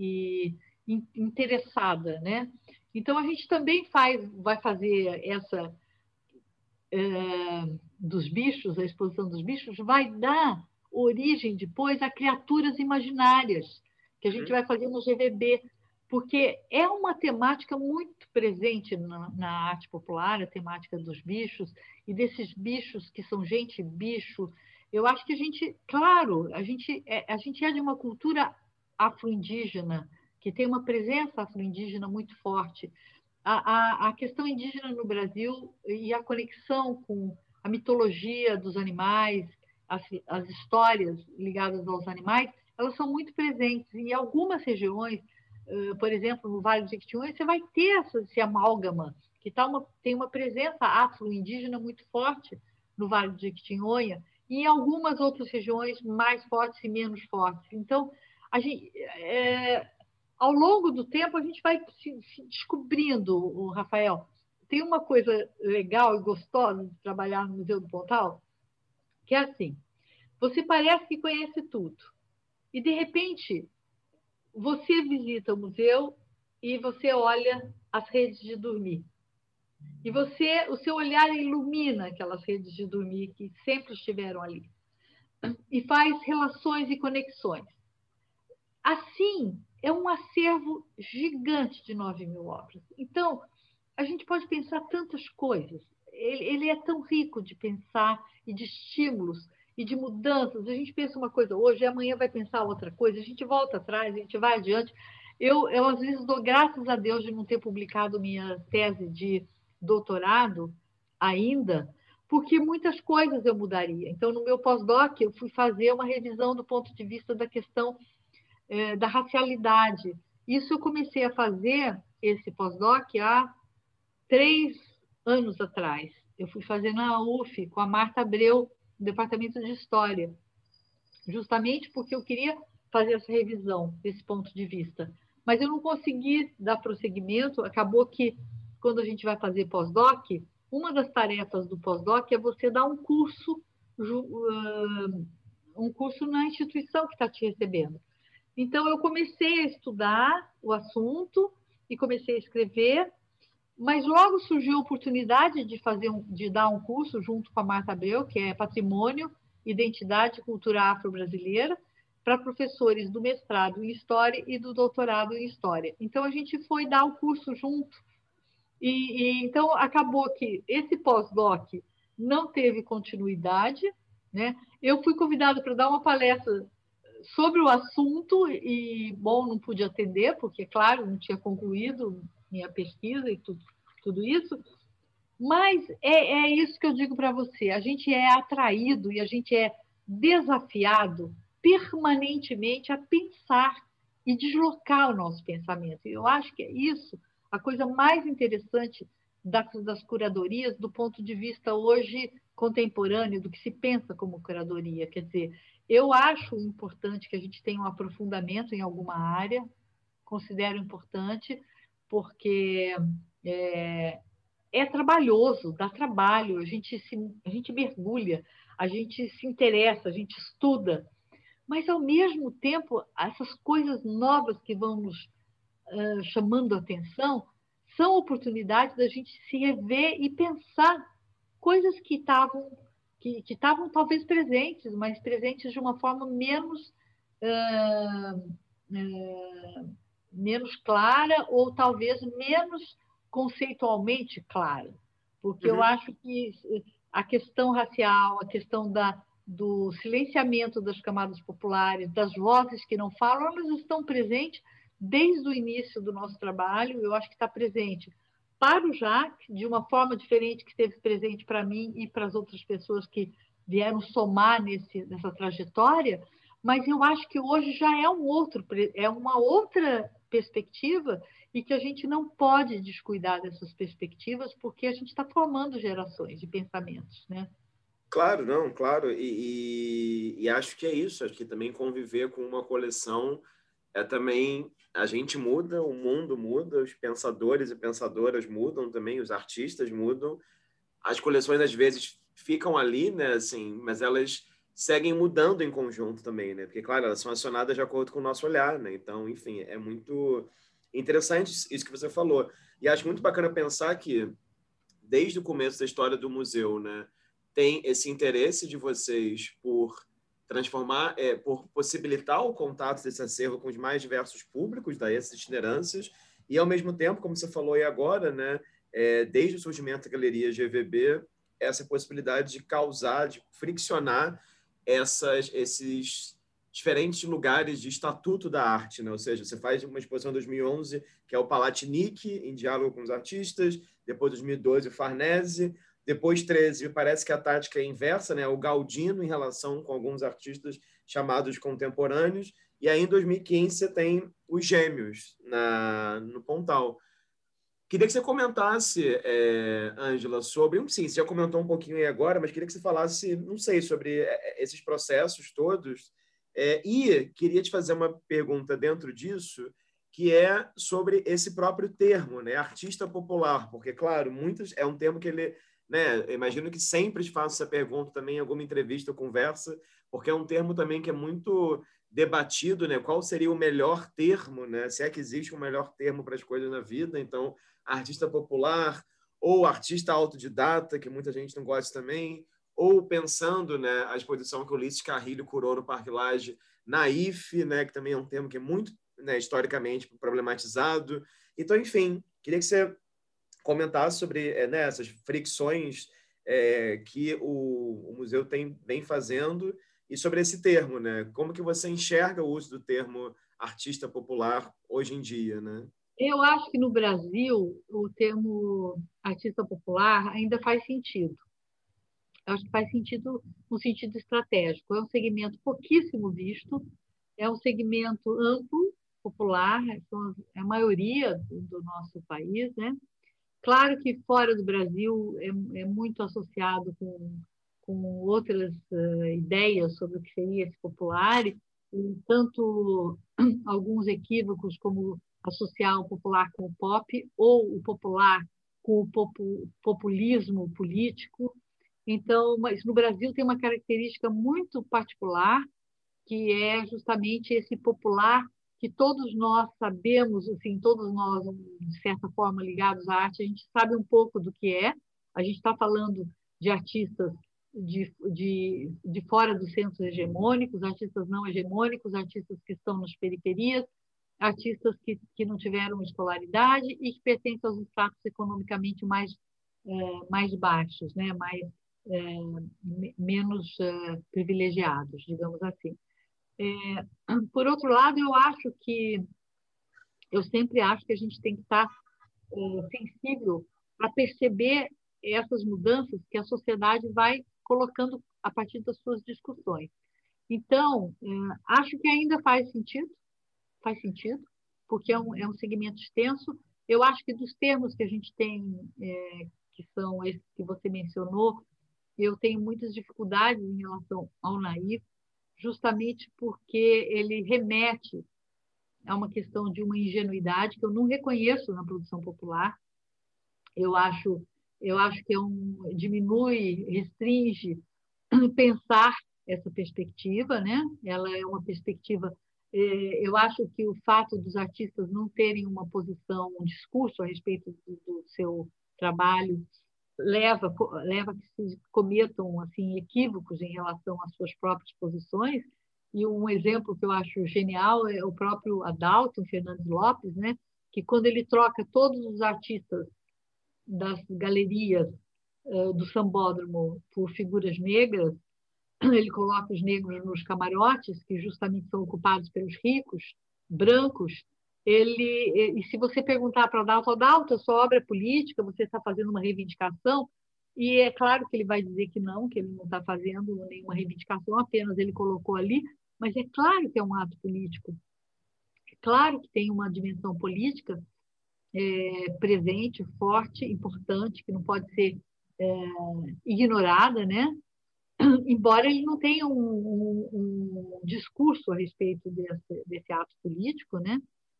e interessada, né? Então a gente também faz, vai fazer essa é, dos bichos, a exposição dos bichos vai dar origem depois a criaturas imaginárias que a gente uhum. vai fazer no GVB, porque é uma temática muito presente na, na, arte popular, a temática dos bichos, e desses bichos que são gente bicho. Eu acho que a gente, claro, a gente é, a gente é de uma cultura afro-indígena, que tem uma presença afro-indígena muito forte. A, a, a questão indígena no Brasil e a conexão com a mitologia dos animais, as, as histórias ligadas aos animais, elas são muito presentes. Em algumas regiões, por exemplo, no Vale do Jequitinhonha, você vai ter essa, esse amálgama, que tá uma, tem uma presença afro-indígena muito forte no Vale do Jequitinhonha, e em algumas outras regiões mais fortes e menos fortes. Então, gente, é, ao longo do tempo, a gente vai se, se descobrindo, o Rafael. Tem uma coisa legal e gostosa de trabalhar no Museu do Pontal, que é assim: você parece que conhece tudo, e de repente você visita o museu e você olha as redes de dormir. E você, o seu olhar ilumina aquelas redes de dormir que sempre estiveram ali. E faz relações e conexões. Assim, é um acervo gigante de 9 mil obras. Então, a gente pode pensar tantas coisas. Ele, ele é tão rico de pensar e de estímulos e de mudanças. A gente pensa uma coisa hoje, e amanhã vai pensar outra coisa, a gente volta atrás, a gente vai adiante. Eu, eu, às vezes, dou graças a Deus de não ter publicado minha tese de doutorado ainda, porque muitas coisas eu mudaria. Então, no meu pós-doc, eu fui fazer uma revisão do ponto de vista da questão é, da racialidade. Isso eu comecei a fazer, esse pós-doc, há três anos atrás. Eu fui fazer na UF, com a Marta Abreu, departamento de História, justamente porque eu queria fazer essa revisão desse ponto de vista. Mas eu não consegui dar prosseguimento, acabou que, quando a gente vai fazer pós-doc, uma das tarefas do pós-doc é você dar um curso, um curso na instituição que está te recebendo. Então, eu comecei a estudar o assunto e comecei a escrever, mas logo surgiu a oportunidade de fazer um, de dar um curso junto com a Marta Abreu, que é Patrimônio, Identidade e Cultura Afro-Brasileira, para professores do mestrado em História e do doutorado em História. Então, a gente foi dar o curso junto. E, e então, acabou que esse pós-doc não teve continuidade. Né? Eu fui convidada para dar uma palestra sobre o assunto e, bom, não pude atender, porque, claro, não tinha concluído minha pesquisa e tudo, tudo isso. Mas é, é isso que eu digo para você: a gente é atraído e a gente é desafiado permanentemente a pensar e deslocar o nosso pensamento. Eu acho que é isso a coisa mais interessante das, das curadorias do ponto de vista hoje contemporâneo do que se pensa como curadoria. Quer dizer, eu acho importante que a gente tenha um aprofundamento em alguma área, considero importante, porque é, é trabalhoso, dá trabalho, a gente, se, a gente mergulha, a gente se interessa, a gente estuda, mas ao mesmo tempo, essas coisas novas que vão nos uh, chamando atenção são oportunidades da gente se rever e pensar coisas que estavam que estavam talvez presentes, mas presentes de uma forma menos uh, uh, menos clara ou talvez menos conceitualmente clara, porque uhum. eu acho que a questão racial, a questão da, do silenciamento das camadas populares, das vozes que não falam, elas estão presentes desde o início do nosso trabalho. Eu acho que está presente para o Jacques de uma forma diferente que esteve presente para mim e para as outras pessoas que vieram somar nesse, nessa trajetória, mas eu acho que hoje já é um outro, é uma outra perspectiva e que a gente não pode descuidar dessas perspectivas porque a gente está formando gerações de pensamentos, né? Claro, não, claro, e, e, e, acho que é isso, acho que também conviver com uma coleção é também, a gente muda, o mundo muda, os pensadores e pensadoras mudam também, os artistas mudam, as coleções às vezes ficam ali, né, assim, mas elas seguem mudando em conjunto também, né? Porque, claro, elas são acionadas de acordo com o nosso olhar, né? Então, enfim, é muito interessante isso que você falou. E acho muito bacana pensar que, desde o começo da história do museu, né, tem esse interesse de vocês por transformar, é, por possibilitar o contato desse acervo com os mais diversos públicos, daí essas itinerâncias, e ao mesmo tempo, como você falou aí agora, né, é, desde o surgimento da galeria GVB, essa possibilidade de causar, de friccionar essas, esses diferentes lugares de estatuto da arte, né? Ou seja, você faz uma exposição em 2011 que é o Palatinic em diálogo com os artistas, depois 2012 o Farnese, depois 13 parece que a tática é inversa, né? O Galdino em relação com alguns artistas chamados contemporâneos, e aí em 2015 você tem os Gêmeos na no Pontal. Queria que você comentasse, é, Ângela, sobre. Sim, você já comentou um pouquinho aí agora, mas queria que você falasse, não sei, sobre é, é, esses processos todos. É, e queria te fazer uma pergunta dentro disso, que é sobre esse próprio termo, né? Artista popular, porque, claro, muitos é um termo que ele. Né, imagino que sempre te faço essa pergunta também em alguma entrevista ou conversa, porque é um termo também que é muito debatido, né? Qual seria o melhor termo, né? Se é que existe um melhor termo para as coisas na vida. Então, artista popular ou artista autodidata, que muita gente não gosta também, ou pensando, né, a exposição que o Ulisses Carrilho curou no Parque Lage, naif, né, que também é um termo que é muito né, historicamente problematizado. Então, enfim, queria que você comentasse sobre é, né, essas fricções é, que o, o, museu tem vem fazendo e sobre esse termo, né? Como que você enxerga o uso do termo artista popular hoje em dia, né? Eu acho que no Brasil o termo artista popular ainda faz sentido. Eu acho que faz sentido no sentido estratégico. É um segmento pouquíssimo visto, é um segmento amplo, popular, é a maioria do nosso país, né? Claro que fora do Brasil é, é muito associado com, com outras uh, ideias sobre o que seria esse popular, e tanto alguns equívocos como associar o popular com o pop ou o popular com o populismo político. Então, mas no Brasil tem uma característica muito particular, que é justamente esse popular que todos nós sabemos, assim, todos nós, de certa forma, ligados à arte, a gente sabe um pouco do que é. A gente está falando de artistas de, de, de fora dos centros hegemônicos, artistas não hegemônicos, artistas que estão nas periferias, artistas que, que não tiveram escolaridade e que pertencem aos estratos economicamente mais, é, mais baixos, né? mais, é, menos é, privilegiados, digamos assim. Por outro lado, eu acho que, eu sempre acho que a gente tem que estar sensível a perceber essas mudanças que a sociedade vai colocando a partir das suas discussões. Então, acho que ainda faz sentido faz sentido, porque é um, é um segmento extenso. Eu acho que dos termos que a gente tem, é, que são esses que você mencionou, eu tenho muitas dificuldades em relação ao naif, justamente porque ele remete a uma questão de uma ingenuidade que eu não reconheço na produção popular. Eu acho, eu acho que é um, diminui, restringe pensar essa perspectiva, né? Ela é uma perspectiva eu acho que o fato dos artistas não terem uma posição, um discurso a respeito do, do seu trabalho leva leva que se cometam assim equívocos em relação às suas próprias posições. E um exemplo que eu acho genial é o próprio Adalto Fernandes Lopes né que quando ele troca todos os artistas das galerias uh, do Sambódromo por figuras negras ele coloca os negros nos camarotes, que justamente são ocupados pelos ricos, brancos. Ele, e se você perguntar para o Adalto, a sua obra é política, você está fazendo uma reivindicação? E é claro que ele vai dizer que não, que ele não está fazendo nenhuma reivindicação, apenas ele colocou ali, mas é claro que é um ato político. É claro que tem uma dimensão política é, presente, forte, importante, que não pode ser é, ignorada, né? embora ele não tenha um, um, um discurso a respeito desse, desse, ato político, né?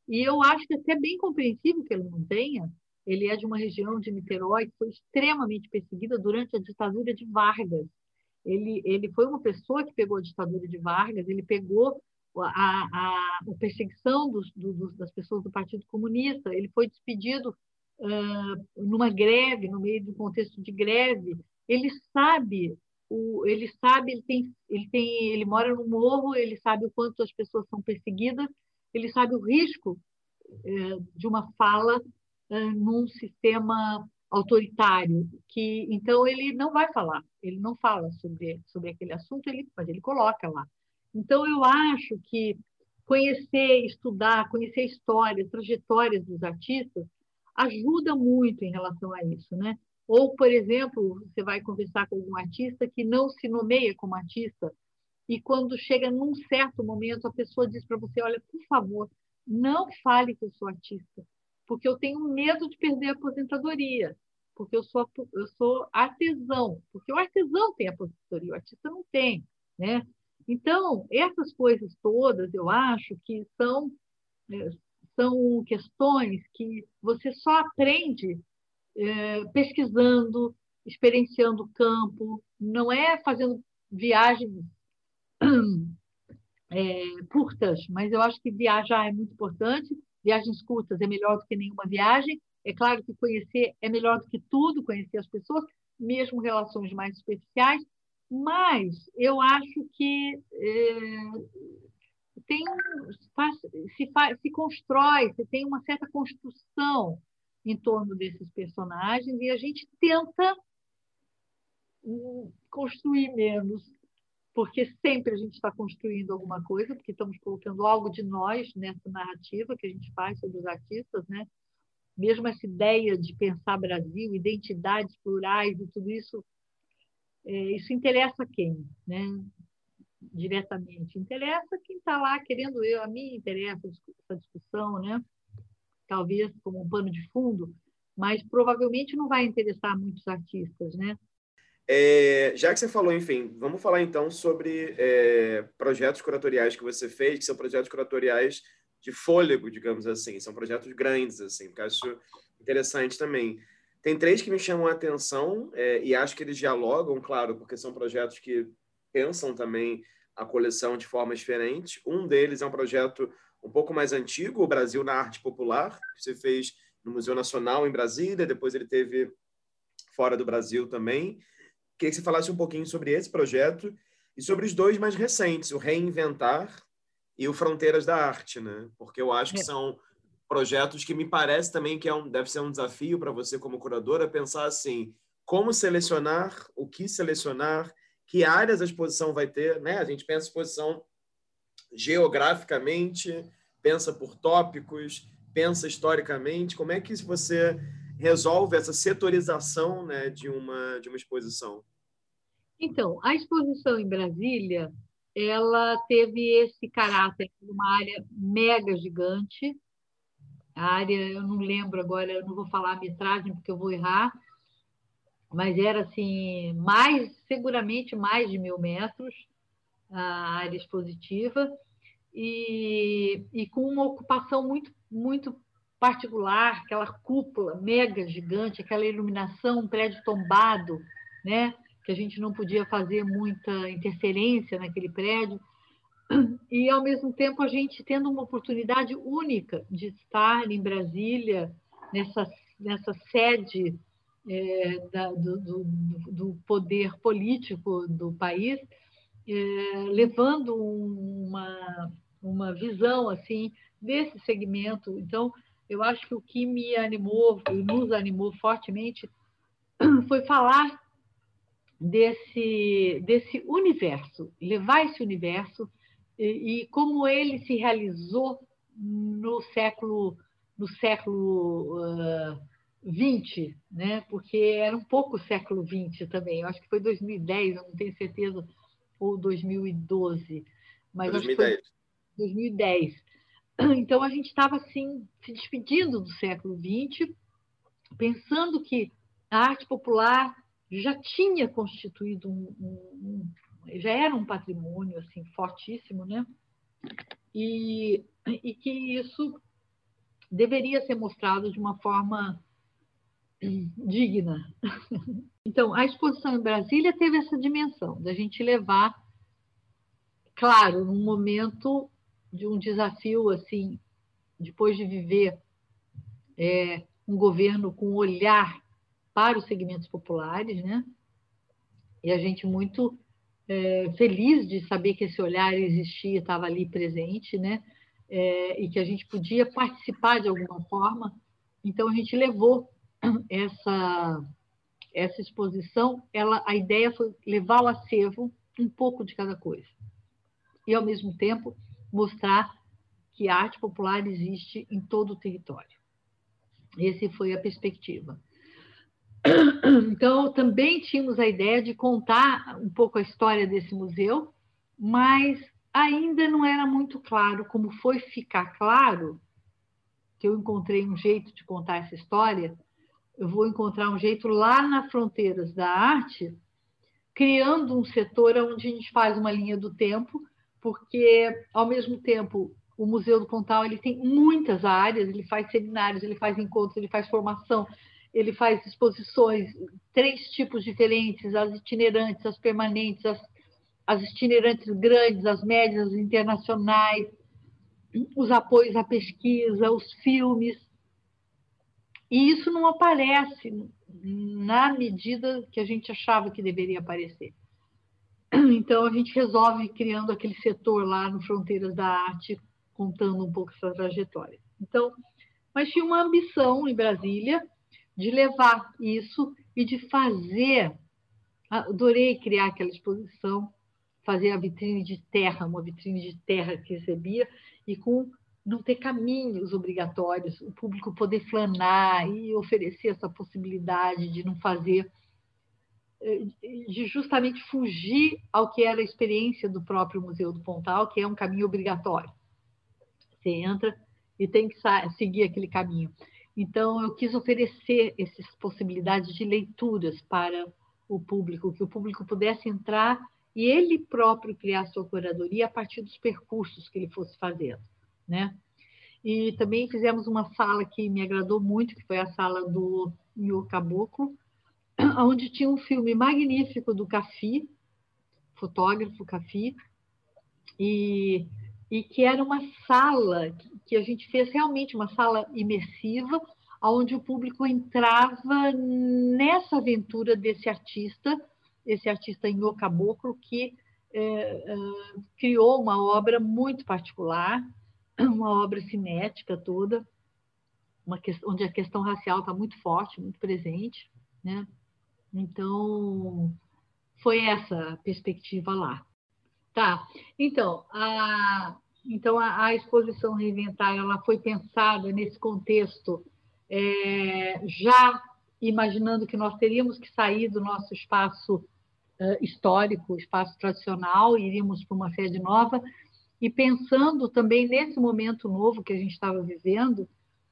E eu acho que é até bem compreensível que ele não tenha. Ele é de uma região de Niterói que foi extremamente perseguida durante a ditadura de Vargas. Ele, ele foi uma pessoa que pegou a ditadura de Vargas, ele pegou a, a, a perseguição dos, dos, das pessoas do Partido Comunista. Ele foi despedido uh, numa greve, no meio de um contexto de greve. Ele sabe o, ele sabe, ele tem, ele tem, ele mora no morro, ele sabe o quanto as pessoas são perseguidas, ele sabe o risco é, de uma fala é, num sistema autoritário, que então ele não vai falar, ele não fala sobre sobre aquele assunto, ele, mas ele coloca lá. Então eu acho que conhecer, estudar, conhecer histórias, trajetórias dos artistas ajuda muito em relação a isso, né? Ou, por exemplo, você vai conversar com algum artista que não se nomeia como artista e quando chega num certo momento a pessoa diz para você, olha, por favor, não fale que eu sou artista, porque eu tenho medo de perder a aposentadoria, porque eu sou eu sou artesão, porque o artesão tem aposentadoria, o artista não tem, né? Então, essas coisas todas, eu acho que são, é, são questões que você só aprende é, pesquisando, experienciando o campo, não é fazendo viagens é, curtas, mas eu acho que viajar é muito importante. Viagens curtas é melhor do que nenhuma viagem. É claro que conhecer é melhor do que tudo, conhecer as pessoas, mesmo relações mais superficiais, mas eu acho que é, tem, se, faz, se constrói, se tem uma certa construção em torno desses personagens e a gente tenta hum, construir menos, porque sempre a gente está construindo alguma coisa, porque estamos colocando algo de nós nessa narrativa que a gente faz sobre os artistas, né? Mesmo essa ideia de pensar Brasil, identidades plurais e tudo isso é, isso interessa quem, né? Diretamente. Interessa quem está lá querendo eu, a mim interessa essa discussão, né? Talvez como um pano de fundo, mas provavelmente não vai interessar muitos artistas, né? É, já que você falou, enfim, vamos falar então sobre é, projetos curatoriais que você fez, que são projetos curatoriais de fôlego, digamos assim, são projetos grandes, assim, porque acho interessante também. Tem três que me chamam a atenção é, e acho que eles dialogam, claro, porque são projetos que pensam também a coleção de formas diferentes. Um deles é um projeto um pouco mais antigo, o Brasil na Arte Popular, que você fez no Museu Nacional em Brasília, depois ele teve fora do Brasil também. Queria que você falasse um pouquinho sobre esse projeto e sobre os dois mais recentes, o Reinventar e o Fronteiras da Arte, né? Porque eu acho que é. são projetos que me parece também que é um, deve ser um desafio para você como curadora pensar assim, como selecionar, o que selecionar, que áreas a exposição vai ter, né? A gente pensa exposição geograficamente, pensa por tópicos, pensa historicamente, como é que você resolve essa setorização, né, de uma de uma exposição? Então, a exposição em Brasília, ela teve esse caráter de uma área mega gigante, a área, eu não lembro agora, eu não vou falar a metragem porque eu vou errar, mas era assim, mais, seguramente mais de mil metros a área expositiva e, e com uma ocupação muito, muito particular, aquela cúpula mega gigante, aquela iluminação, um prédio tombado, né? que a gente não podia fazer muita interferência naquele prédio e, ao mesmo tempo, a gente tendo uma oportunidade única de estar em Brasília, nessa, nessa sede é, da, do, do, do, poder político do país, é, levando uma, uma visão assim desse segmento. Então, eu acho que o que me animou, nos animou fortemente, foi falar desse, desse universo, levar esse universo e, e como ele se realizou no século no século uh, 20, né? Porque era um pouco século 20 também. Eu acho que foi 2010, eu não tenho certeza, ou 2012, mas 2010. 2010. Então a gente estava assim se despedindo do século 20, pensando que a arte popular já tinha constituído um, um, já era um patrimônio assim fortíssimo, né? E, e que isso deveria ser mostrado de uma forma digna. Então, a exposição em Brasília teve essa dimensão da gente levar, claro, num momento de um desafio assim, depois de viver é, um governo com olhar para os segmentos populares, né? E a gente muito é, feliz de saber que esse olhar existia, estava ali presente, né? É, e que a gente podia participar de alguma forma. Então a gente levou essa essa exposição, ela a ideia foi levar ao acervo um pouco de cada coisa e ao mesmo tempo mostrar que a arte popular existe em todo o território. Essa foi a perspectiva. Então, também tínhamos a ideia de contar um pouco a história desse museu, mas ainda não era muito claro como foi ficar claro que eu encontrei um jeito de contar essa história. Eu vou encontrar um jeito lá nas fronteiras da arte, criando um setor onde a gente faz uma linha do tempo, porque ao mesmo tempo o Museu do Pontal ele tem muitas áreas, ele faz seminários, ele faz encontros, ele faz formação, ele faz exposições, três tipos diferentes, as itinerantes, as permanentes, as, as itinerantes grandes, as médias, as internacionais, os apoios à pesquisa, os filmes. E isso não aparece na medida que a gente achava que deveria aparecer. Então, a gente resolve criando aquele setor lá no Fronteiras da Arte, contando um pouco essa trajetória. Então, mas tinha uma ambição em Brasília de levar isso e de fazer. Adorei criar aquela exposição, fazer a vitrine de terra, uma vitrine de terra que recebia, e com não ter caminhos obrigatórios, o público poder flanar e oferecer essa possibilidade de não fazer, eh, de justamente fugir ao que era a experiência do próprio Museu do Pontal, que é um caminho obrigatório. Você entra e tem que seguir aquele caminho. Então, eu quis oferecer essas possibilidades de leituras para o público, que o público pudesse entrar e ele próprio criar sua curadoria a partir dos percursos que ele fosse fazendo, né? E também fizemos uma sala que me agradou muito, que foi a sala do Nho Caboclo, onde tinha um filme magnífico do Cafi, fotógrafo Cafi, e e que era uma sala que a gente fez realmente uma sala imersiva, onde o público entrava nessa aventura desse artista, esse artista em Caboclo, que é, é, criou uma obra muito particular, uma obra cinética toda, questão, onde a questão racial está muito forte, muito presente, né? Então foi essa a perspectiva lá. Tá. Então, a, então a, a exposição Reinventar ela foi pensada nesse contexto, é, já imaginando que nós teríamos que sair do nosso espaço é, histórico, espaço tradicional, iríamos para uma sede nova, e pensando também nesse momento novo que a gente estava vivendo,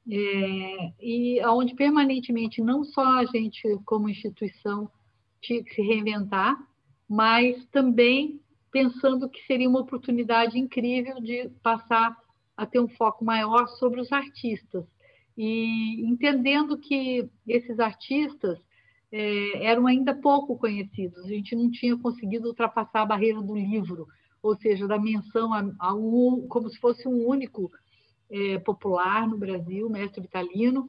é, e onde permanentemente não só a gente, como instituição, tinha que se reinventar, mas também pensando que seria uma oportunidade incrível de passar a ter um foco maior sobre os artistas. E entendendo que esses artistas é, eram ainda pouco conhecidos, a gente não tinha conseguido ultrapassar a barreira do livro, ou seja, da menção a, a um, como se fosse um único é, popular no Brasil, mestre Vitalino,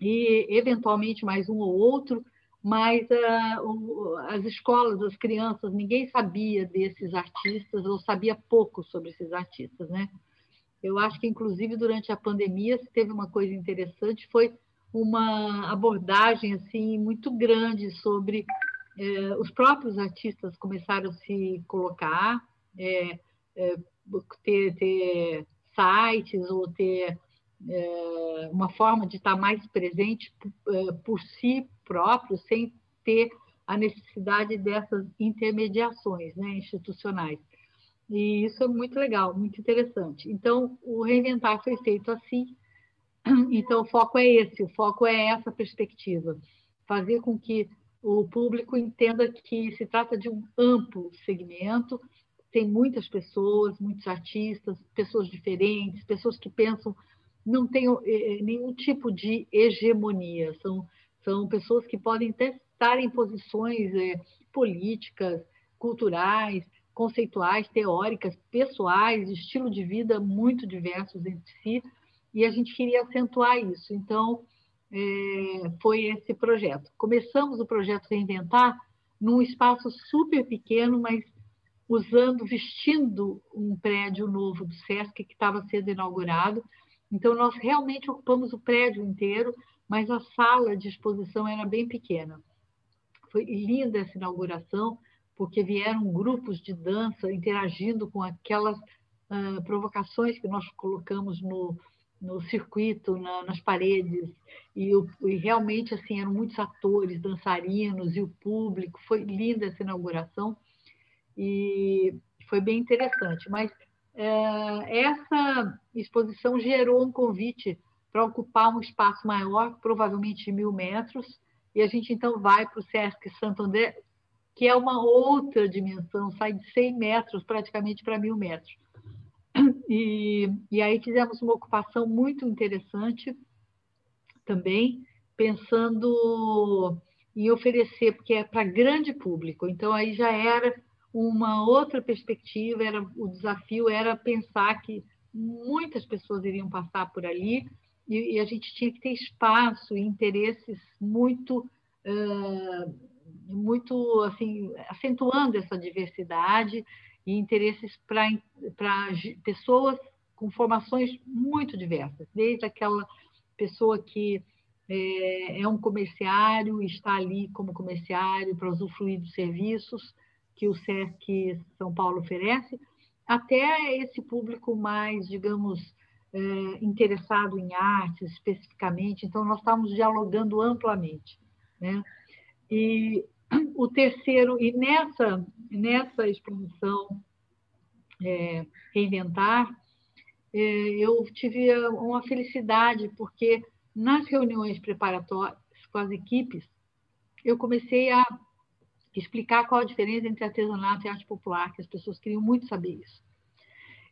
e eventualmente mais um ou outro, mas uh, as escolas, as crianças, ninguém sabia desses artistas ou sabia pouco sobre esses artistas, né? Eu acho que, inclusive, durante a pandemia, teve uma coisa interessante, foi uma abordagem assim muito grande sobre eh, os próprios artistas começaram a se colocar, eh, eh, ter, ter sites ou ter é, uma forma de estar mais presente é, por si próprio, sem ter a necessidade dessas intermediações né, institucionais. E isso é muito legal, muito interessante. Então, o reinventar foi feito assim. Então, o foco é esse, o foco é essa perspectiva. Fazer com que o público entenda que se trata de um amplo segmento, tem muitas pessoas, muitos artistas, pessoas diferentes, pessoas que pensam não tem eh, eh, nenhum tipo de hegemonia, são, são pessoas que podem até estar em posições é, políticas, culturais, conceituais, teóricas, pessoais, estilo de vida muito diversos entre si, e a gente queria acentuar isso. Então, é, foi esse projeto. Começamos o projeto Reinventar num espaço super pequeno, mas usando, vestindo um prédio novo do SESC que estava sendo inaugurado. Então, nós realmente ocupamos o prédio inteiro, mas a sala de exposição era bem pequena. Foi linda essa inauguração, porque vieram grupos de dança interagindo com aquelas uh, provocações que nós colocamos no, no circuito, na, nas paredes, e, o, e, realmente assim eram muitos atores, dançarinos e o público. Foi linda essa inauguração e foi bem interessante. Mas é, essa exposição gerou um convite para ocupar um espaço maior, provavelmente de mil metros, e a gente então vai para o Sesc Santo André, que é uma outra dimensão, sai de 100 metros praticamente para mil metros. E, e aí fizemos uma ocupação muito interessante também, pensando em oferecer, porque é para grande público, então aí já era uma outra perspectiva, era o desafio era pensar que muitas pessoas iriam passar por ali e, e a gente tinha que ter espaço e interesses muito uh, muito assim acentuando essa diversidade e interesses para pessoas com formações muito diversas, desde aquela pessoa que é, é um comerciário e está ali como comerciário para usufruir dos serviços que o SESC São Paulo oferece, até esse público mais, digamos, é, interessado em artes especificamente. Então, nós estávamos dialogando amplamente. Né? E o terceiro, e nessa, nessa exposição é, Reinventar, é, eu tive uma felicidade, porque nas reuniões preparatórias com as equipes, eu comecei a explicar qual a diferença entre artesanato e arte popular, que as pessoas queriam muito saber isso.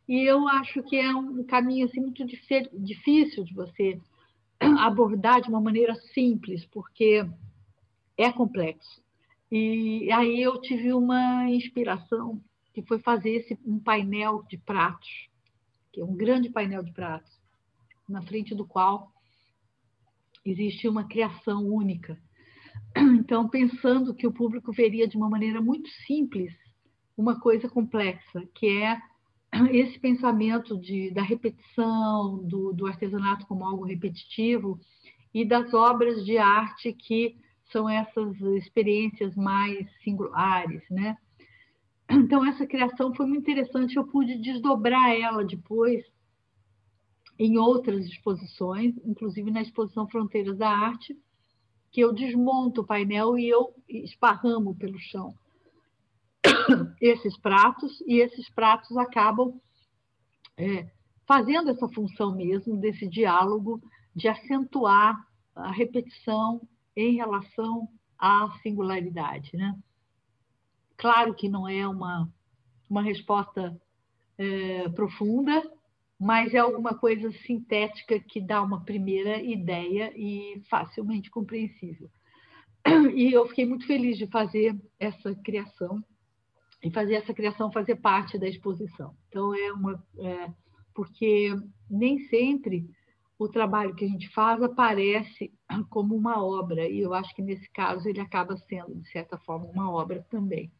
E eu acho que é um caminho assim, muito difícil de você abordar de uma maneira simples, porque é complexo. E aí eu tive uma inspiração, que foi fazer esse, um painel de pratos, que é um grande painel de pratos, na frente do qual existe uma criação única. Então, pensando que o público veria de uma maneira muito simples uma coisa complexa, que é esse pensamento de, da repetição, do, do artesanato como algo repetitivo e das obras de arte que são essas experiências mais singulares, né? Então essa criação foi muito interessante, eu pude desdobrar ela depois em outras exposições, inclusive na exposição Fronteiras da Arte, que eu desmonto o painel e eu esparramo pelo chão esses pratos, e esses pratos acabam é, fazendo essa função mesmo desse diálogo de acentuar a repetição em relação à singularidade. Né? Claro que não é uma, uma resposta é, profunda, mas é alguma coisa sintética que dá uma primeira ideia e facilmente compreensível. E eu fiquei muito feliz de fazer essa criação e fazer essa criação fazer parte da exposição. Então é uma é, porque nem sempre o trabalho que a gente faz aparece como uma obra, e eu acho que nesse caso ele acaba sendo, de certa forma, uma obra também.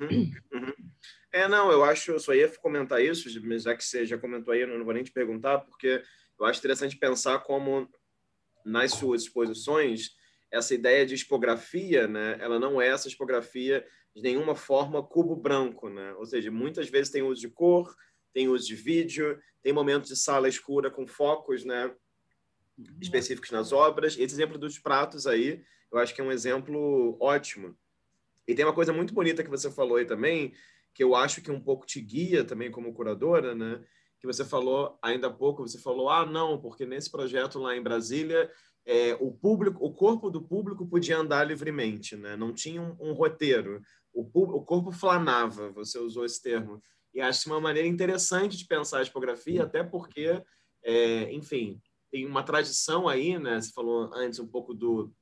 Uhum, uhum. É, não, eu acho, eu só ia comentar isso, mas já que você já comentou aí, eu não vou nem te perguntar, porque eu acho interessante pensar como nas suas exposições essa ideia de expografia, né, ela não é essa expografia de nenhuma forma cubo branco, né? Ou seja, muitas vezes tem uso de cor, tem uso de vídeo, tem momentos de sala escura com focos, né? Específicos nas obras. Esse exemplo dos pratos aí, eu acho que é um exemplo ótimo. E tem uma coisa muito bonita que você falou aí também, que eu acho que um pouco te guia também como curadora, né? Que você falou ainda há pouco, você falou, ah, não, porque nesse projeto lá em Brasília, é, o público, o corpo do público podia andar livremente, né? Não tinha um, um roteiro. O, o corpo flanava, você usou esse termo. E acho uma maneira interessante de pensar a tipografia, até porque, é, enfim, tem uma tradição aí, né? Você falou antes um pouco do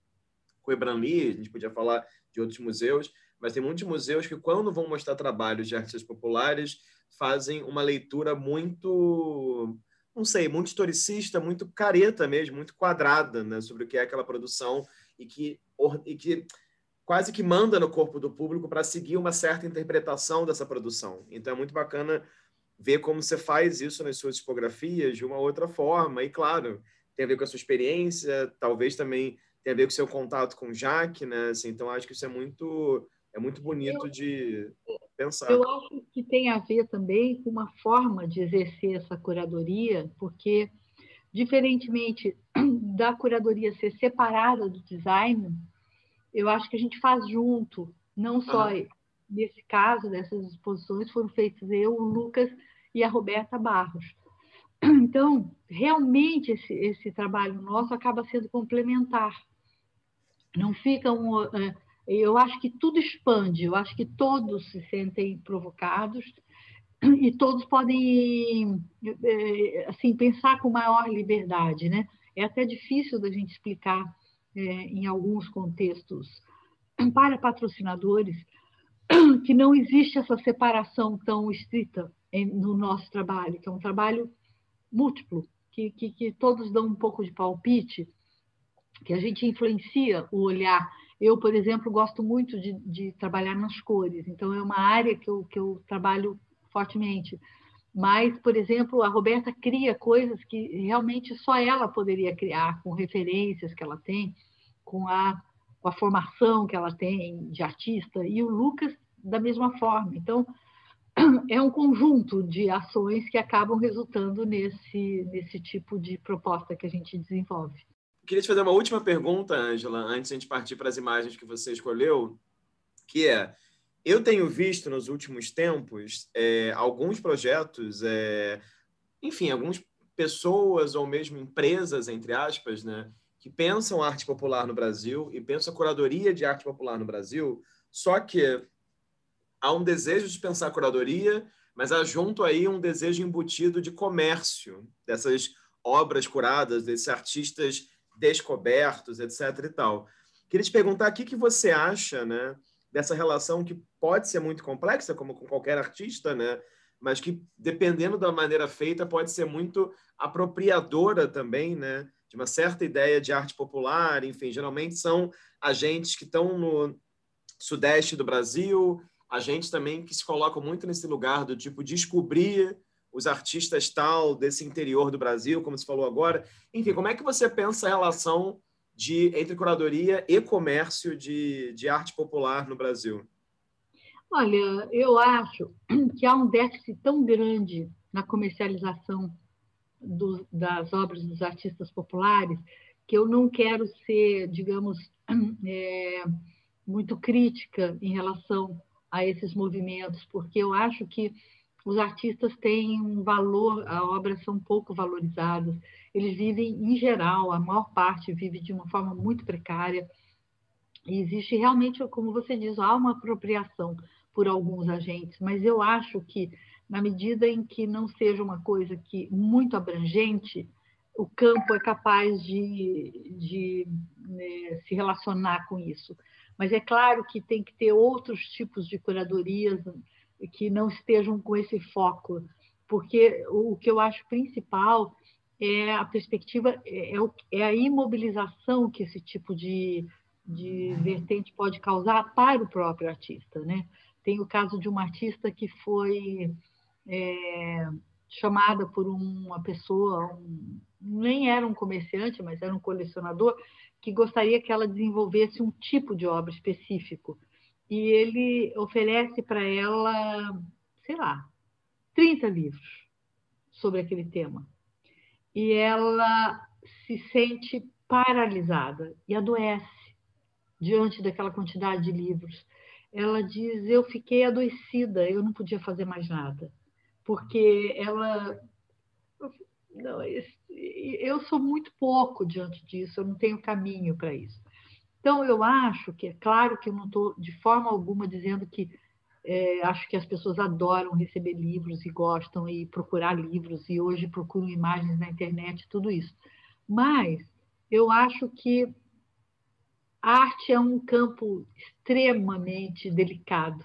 Coibranli, a gente podia falar de outros museus, mas tem muitos museus que, quando vão mostrar trabalhos de artistas populares, fazem uma leitura muito, não sei, muito historicista, muito careta mesmo, muito quadrada, né? Sobre o que é aquela produção e que, e que quase que manda no corpo do público para seguir uma certa interpretação dessa produção. Então é muito bacana ver como você faz isso nas suas tipografias de uma outra forma. E claro, tem a ver com a sua experiência, talvez também tenha a ver com o seu contato com o Jaque, né? Assim, então acho que isso é muito é muito bonito de pensar. Eu acho que tem a ver também com uma forma de exercer essa curadoria, porque diferentemente da curadoria ser separada do design, eu acho que a gente faz junto, não só uhum. nesse caso dessas exposições foram feitas eu, o Lucas e a Roberta Barros. Então, realmente esse, esse trabalho nosso acaba sendo complementar. Não fica um, é, eu acho que tudo expande, eu acho que todos se sentem provocados e todos podem é, assim pensar com maior liberdade, né? É até difícil da gente explicar é, em alguns contextos para patrocinadores que não existe essa separação tão estrita no nosso trabalho, que é um trabalho múltiplo, que, que, que todos dão um pouco de palpite, que a gente influencia o olhar eu, por exemplo, gosto muito de, de, trabalhar nas cores, então é uma área que eu, que eu trabalho fortemente. Mas, por exemplo, a Roberta cria coisas que realmente só ela poderia criar, com referências que ela tem, com a, com a formação que ela tem de artista, e o Lucas da mesma forma. Então, é um conjunto de ações que acabam resultando nesse, nesse tipo de proposta que a gente desenvolve. Queria te fazer uma última pergunta, Angela, antes de a gente partir para as imagens que você escolheu, que é, eu tenho visto nos últimos tempos é, alguns projetos, é, enfim, algumas pessoas ou mesmo empresas, entre aspas, né, que pensam arte popular no Brasil e pensam a curadoria de arte popular no Brasil, só que há um desejo de pensar curadoria, mas há junto aí um desejo embutido de comércio dessas obras curadas, desses artistas descobertos, etc. e tal. Queria te perguntar o que, você acha né, dessa relação que pode ser muito complexa, como com qualquer artista, né, mas que, dependendo da maneira feita, pode ser muito apropriadora também né, de uma certa ideia de arte popular. Enfim, geralmente são agentes que estão no sudeste do Brasil, agentes também que se colocam muito nesse lugar do tipo descobrir os artistas tal desse interior do Brasil, como você falou agora. Enfim, como é que você pensa a relação de, entre curadoria e comércio de, de arte popular no Brasil? Olha, eu acho que há um déficit tão grande na comercialização do, das obras dos artistas populares que eu não quero ser, digamos, é, muito crítica em relação a esses movimentos, porque eu acho que os artistas têm um valor, as obras são pouco valorizadas, eles vivem, em geral, a maior parte vive de uma forma muito precária, e existe realmente, como você diz, há uma apropriação por alguns agentes, mas eu acho que, na medida em que não seja uma coisa que muito abrangente, o campo é capaz de, de né, se relacionar com isso. Mas é claro que tem que ter outros tipos de curadorias, que não estejam com esse foco, porque o que eu acho principal é a perspectiva, é, é, é a imobilização que esse tipo de, de vertente pode causar para o próprio artista. Né? Tem o caso de uma artista que foi é, chamada por uma pessoa, um, nem era um comerciante, mas era um colecionador, que gostaria que ela desenvolvesse um tipo de obra específico e ele oferece para ela, sei lá, 30 livros sobre aquele tema. E ela se sente paralisada e adoece diante daquela quantidade de livros. Ela diz: Eu fiquei adoecida, eu não podia fazer mais nada, porque ela. Não, eu sou muito pouco diante disso, eu não tenho caminho para isso. Então, eu acho que, é claro que eu não estou de forma alguma dizendo que é, acho que as pessoas adoram receber livros e gostam e procurar livros, e hoje procuram imagens na internet, tudo isso. Mas eu acho que a arte é um campo extremamente delicado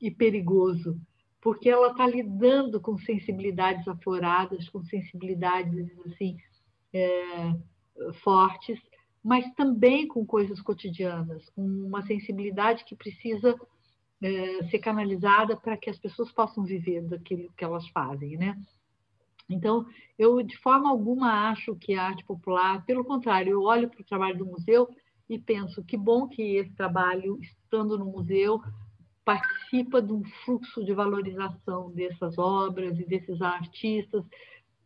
e perigoso, porque ela está lidando com sensibilidades afloradas, com sensibilidades assim é, fortes, mas também com coisas cotidianas, com uma sensibilidade que precisa é, ser canalizada para que as pessoas possam viver daquilo que elas fazem, né? Então, eu de forma alguma acho que a arte popular, pelo contrário, eu olho para o trabalho do museu e penso que bom que esse trabalho, estando no museu, participa de um fluxo de valorização dessas obras e desses artistas,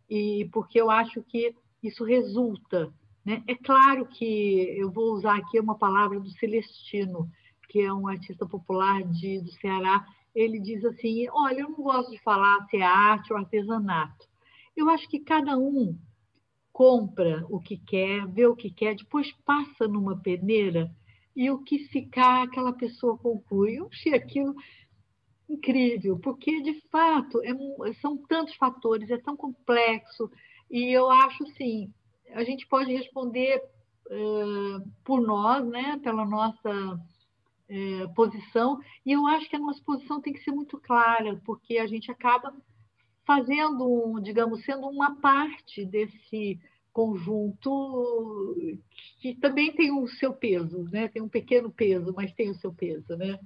e porque eu acho que isso resulta. Né? É claro que eu vou usar aqui uma palavra do Celestino, que é um artista popular de, do Ceará, ele diz assim: Olha, eu não gosto de falar se é arte ou artesanato. Eu acho que cada um compra o que quer, vê o que quer, depois passa numa peneira e o que ficar, aquela pessoa conclui. Eu achei aquilo incrível, porque de fato é, são tantos fatores, é tão complexo, e eu acho assim, a gente pode responder uh, por nós, né, pela nossa é, posição, e eu acho que a nossa posição tem que ser muito clara, porque a gente acaba fazendo, digamos, sendo uma parte desse conjunto que também tem o seu peso, né? Tem um pequeno peso, mas tem o seu peso, né?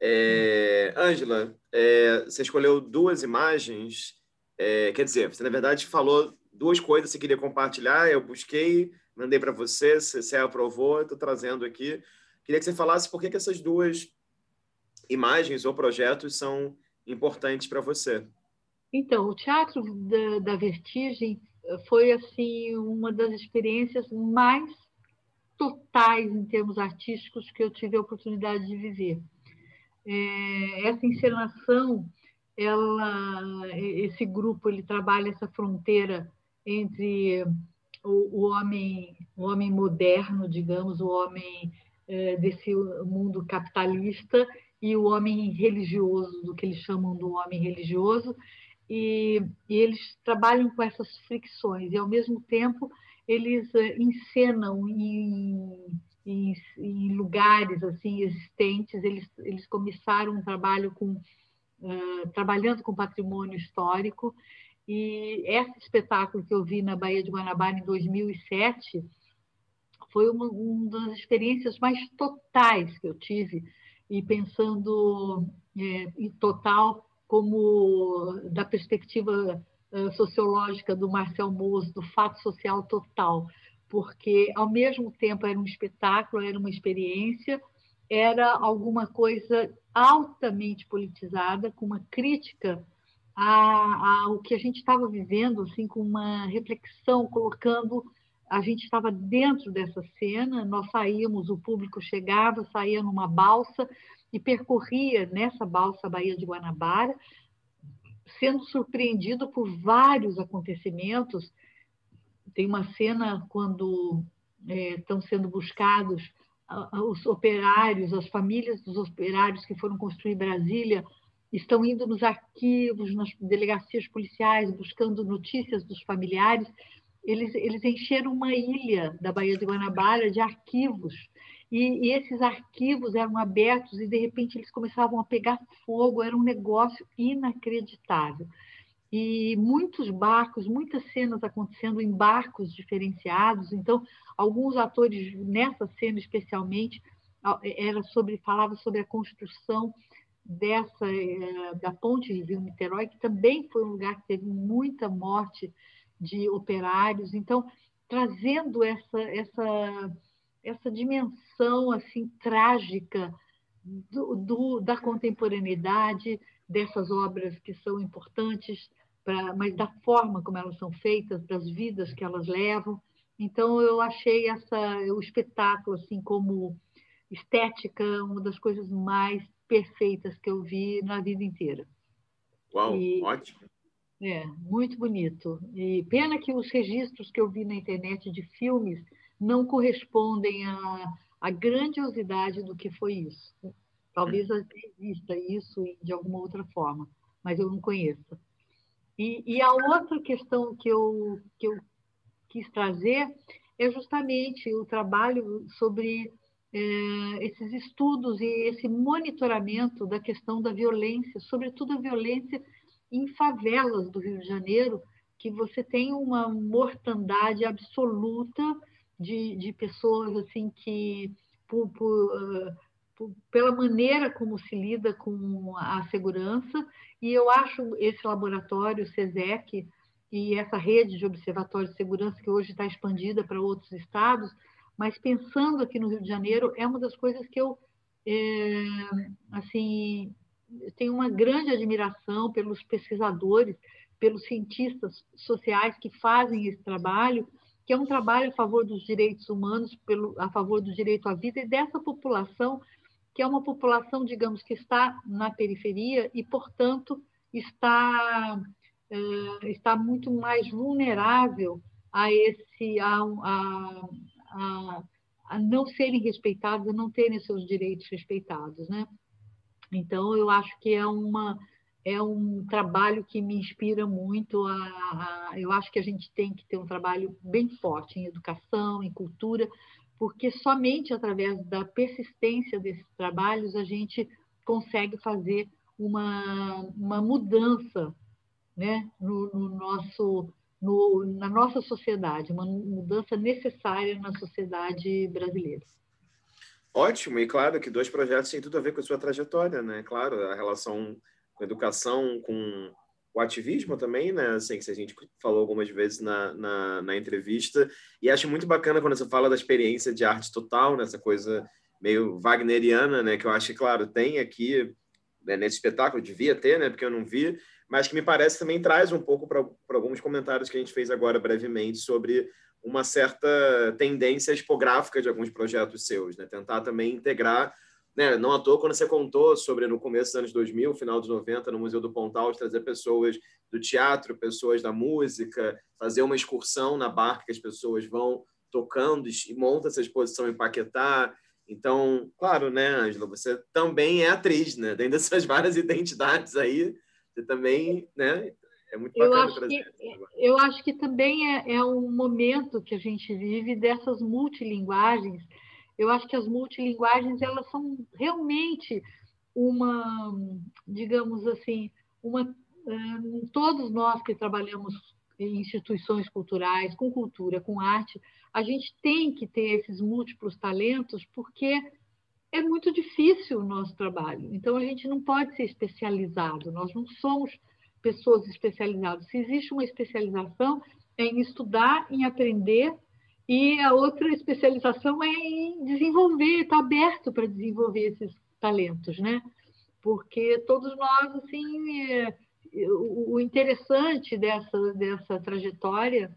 É, Ângela, é, você escolheu duas imagens, é, quer dizer, você na verdade falou duas coisas que queria compartilhar, eu busquei, mandei para você, você aprovou, estou trazendo aqui. Queria que você falasse por que, que essas duas imagens ou projetos são importantes para você. Então, o Teatro da, da, Vertigem foi assim uma das experiências mais totais em termos artísticos que eu tive a oportunidade de viver. É, essa encenação, ela, esse grupo, ele trabalha essa fronteira entre o, o homem, o homem moderno, digamos, o homem é, desse mundo capitalista e o homem religioso, do que eles chamam do homem religioso, e, e eles trabalham com essas fricções, e ao mesmo tempo eles é, encenam em, em, em, lugares assim existentes. Eles, eles começaram um trabalho com uh, trabalhando com patrimônio histórico e esse espetáculo que eu vi na Baía de Guanabara em 2007 foi uma, uma das experiências mais totais que eu tive, e pensando é, em total como da perspectiva é, sociológica do Marcel Mauss, do fato social total, porque ao mesmo tempo era um espetáculo, era uma experiência, era alguma coisa altamente politizada, com uma crítica ao que a gente estava vivendo, assim, com uma reflexão, colocando a gente estava dentro dessa cena, nós saímos, o público chegava, saía numa balsa e percorria nessa balsa a Baía de Guanabara, sendo surpreendido por vários acontecimentos. Tem uma cena quando é, estão sendo buscados os operários, as famílias dos operários que foram construir Brasília, estão indo nos arquivos, nas delegacias policiais, buscando notícias dos familiares, eles, eles encheram uma ilha da Baía de Guanabara de arquivos. E, e, esses arquivos eram abertos e, de repente, eles começavam a pegar fogo. Era um negócio inacreditável. E muitos barcos, muitas cenas acontecendo em barcos diferenciados. Então, alguns atores, nessa cena especialmente, era sobre falava sobre a construção dessa eh, da ponte de Rio Niterói, que também foi um lugar que teve muita morte de operários. Então, trazendo essa, essa, essa dimensão assim trágica do, do, da contemporaneidade, dessas obras que são importantes, pra, mas da forma como elas são feitas, das vidas que elas levam. Então, eu achei essa, o espetáculo, assim como estética, uma das coisas mais perfeitas que eu vi na vida inteira. Uau, e, ótimo. É, muito bonito. E pena que os registros que eu vi na internet de filmes não correspondem à, à grandiosidade do que foi isso. Talvez exista isso de alguma outra forma, mas eu não conheço. E, e a outra questão que eu, que eu quis trazer é justamente o trabalho sobre é, esses estudos e esse monitoramento da questão da violência, sobretudo a violência em favelas do Rio de Janeiro, que você tem uma mortandade absoluta de, de pessoas assim que por, por, por, pela maneira como se lida com a segurança. E eu acho esse laboratório CESEC e essa rede de observatórios de segurança que hoje está expandida para outros estados, mas pensando aqui no Rio de Janeiro é uma das coisas que eu é, assim tenho uma grande admiração pelos pesquisadores, pelos cientistas sociais que fazem esse trabalho, que é um trabalho a favor dos direitos humanos, pelo, a favor do direito à vida e dessa população, que é uma população, digamos, que está na periferia e, portanto, está, é, está muito mais vulnerável a esse a, a, a, a não serem respeitados, a não terem seus direitos respeitados, né? Então, eu acho que é uma é um trabalho que me inspira muito. A, a, eu acho que a gente tem que ter um trabalho bem forte em educação, em cultura, porque somente através da persistência desses trabalhos a gente consegue fazer uma, uma mudança né, no, no nosso, no, na nossa sociedade, uma mudança necessária na sociedade brasileira. Ótimo, e claro que dois projetos têm tudo a ver com a sua trajetória, né? Claro, a relação com a educação, com o ativismo também, né? Assim, que a gente falou algumas vezes na, na, na, entrevista. E acho muito bacana quando você fala da experiência de arte total, nessa né? coisa meio wagneriana, né? Que eu acho que, claro, tem aqui né, nesse espetáculo, devia ter, né? Porque eu não vi, mas que me parece também traz um pouco para alguns comentários que a gente fez agora brevemente sobre uma certa tendência expográfica de alguns projetos seus, né? Tentar também integrar, né? Não à toa quando você contou sobre no começo dos anos 2000, final dos 90, no Museu do Pontal, trazer pessoas do teatro, pessoas da música, fazer uma excursão na barca que as pessoas vão tocando e monta essa exposição em Paquetá. Então, claro, né, Ângela, você também é atriz, né? Tem dessas várias identidades aí, você também, né, é muito bacana eu acho trazer. Que, eu acho que também é, é um momento que a gente vive dessas multilinguagens. Eu acho que as multilinguagens elas são realmente uma, digamos assim, uma todos nós que trabalhamos em instituições culturais, com cultura, com arte, a gente tem que ter esses múltiplos talentos, porque é muito difícil o nosso trabalho. Então, a gente não pode ser especializado, nós não somos pessoas especializadas. Se existe uma especialização, é em estudar, em aprender, e a outra especialização é em desenvolver, estar tá aberto para desenvolver esses talentos, né? Porque todos nós, assim, é, o interessante dessa, dessa trajetória,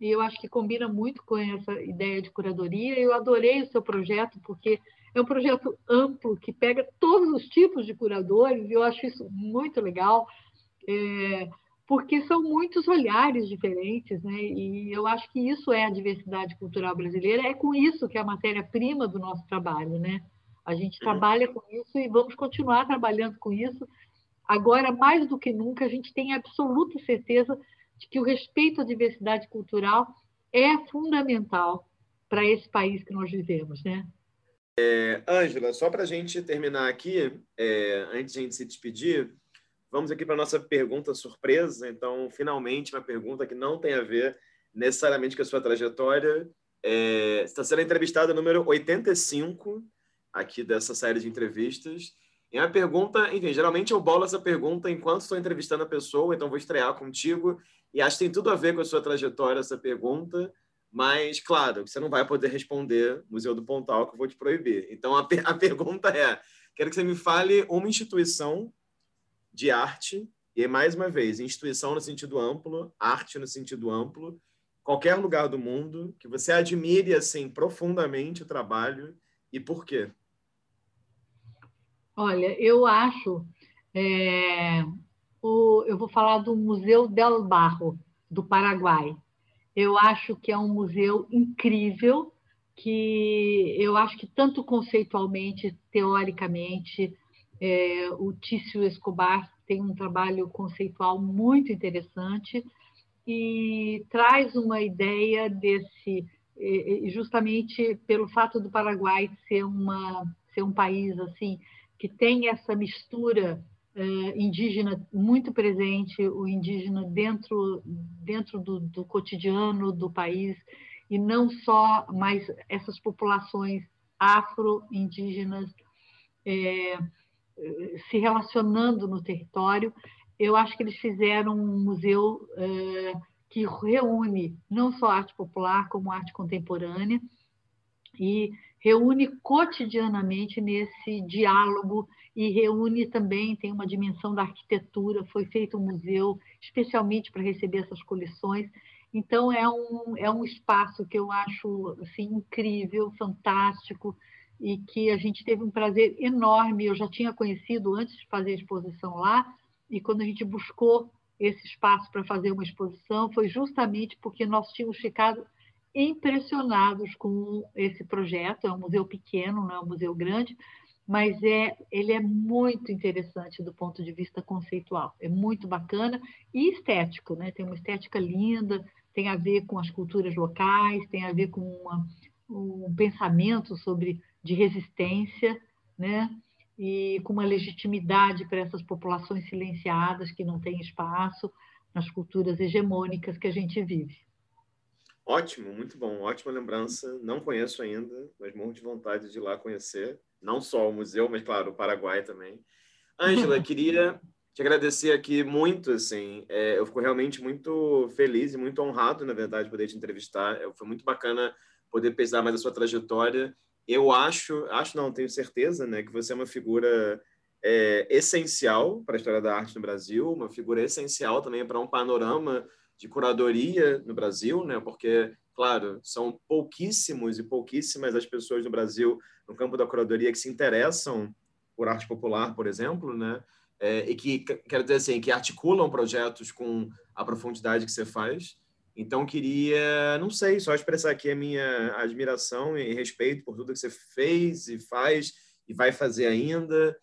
e eu acho que combina muito com essa ideia de curadoria, eu adorei o seu projeto, porque é um projeto amplo que pega todos os tipos de curadores, e eu acho isso muito legal é, porque são muitos olhares diferentes, né? E eu acho que isso é a diversidade cultural brasileira, é com isso que é a matéria-prima do nosso trabalho, né? A gente trabalha com isso e vamos continuar trabalhando com isso. Agora, mais do que nunca, a gente tem absoluta certeza de que o respeito à diversidade cultural é fundamental para esse país que nós vivemos, né? É, Ângela, só para a gente terminar aqui, é, antes de a gente se despedir, Vamos aqui para a nossa pergunta surpresa. Então, finalmente, uma pergunta que não tem a ver necessariamente com a sua trajetória. É, está sendo entrevistada número 85 aqui dessa série de entrevistas. É uma pergunta, enfim, geralmente eu bolo essa pergunta enquanto estou entrevistando a pessoa, então vou estrear contigo. E acho que tem tudo a ver com a sua trajetória essa pergunta, mas, claro, você não vai poder responder Museu do Pontal, que eu vou te proibir. Então, a, per a pergunta é: quero que você me fale uma instituição de arte, e mais uma vez, instituição no sentido amplo, arte no sentido amplo, qualquer lugar do mundo, que você admire assim profundamente o trabalho e por quê? Olha, eu acho, é, o, eu vou falar do Museu del Barro, do Paraguai. Eu acho que é um museu incrível, que eu acho que tanto conceitualmente, teoricamente, é, o Tício Escobar tem um trabalho conceitual muito interessante e traz uma ideia desse, justamente pelo fato do Paraguai ser, uma, ser um país assim que tem essa mistura uh, indígena muito presente, o indígena dentro, dentro do, do cotidiano do país. e não só mais essas populações afro-indígenas é, se relacionando no território. Eu acho que eles fizeram um museu é, que reúne não só arte popular, como arte contemporânea, e reúne cotidianamente nesse diálogo e reúne também, tem uma dimensão da arquitetura, foi feito um museu especialmente para receber essas coleções. Então, é um, é um espaço que eu acho assim, incrível, fantástico, e que a gente teve um prazer enorme. Eu já tinha conhecido antes de fazer a exposição lá, e quando a gente buscou esse espaço para fazer uma exposição, foi justamente porque nós tínhamos ficado impressionados com esse projeto. É um museu pequeno, não é um museu grande, mas é, ele é muito interessante do ponto de vista conceitual. É muito bacana e estético, né? Tem uma estética linda, tem a ver com as culturas locais, tem a ver com uma, um pensamento sobre de resistência, né? E com uma legitimidade para essas populações silenciadas que não têm espaço nas culturas hegemônicas que a gente vive. Ótimo, muito bom, ótima lembrança. Não conheço ainda, mas morro de vontade de ir lá conhecer. Não só o museu, mas claro, o Paraguai também. Ângela, queria te agradecer aqui muito, assim, é, eu fico realmente muito feliz e muito honrado, na verdade, de poder te entrevistar. É, foi muito bacana poder pesar mais a sua trajetória. Eu acho, acho não, tenho certeza, né, que você é uma figura é, essencial para a história da arte no Brasil, uma figura essencial também para um panorama de curadoria no Brasil, né? Porque, claro, são pouquíssimos e pouquíssimas as pessoas no Brasil no campo da curadoria que se interessam por arte popular, por exemplo, né? É, e que quero dizer assim, que articulam projetos com a profundidade que você faz. Então queria, não sei, só expressar aqui a minha admiração e respeito por tudo que você fez e faz e vai fazer ainda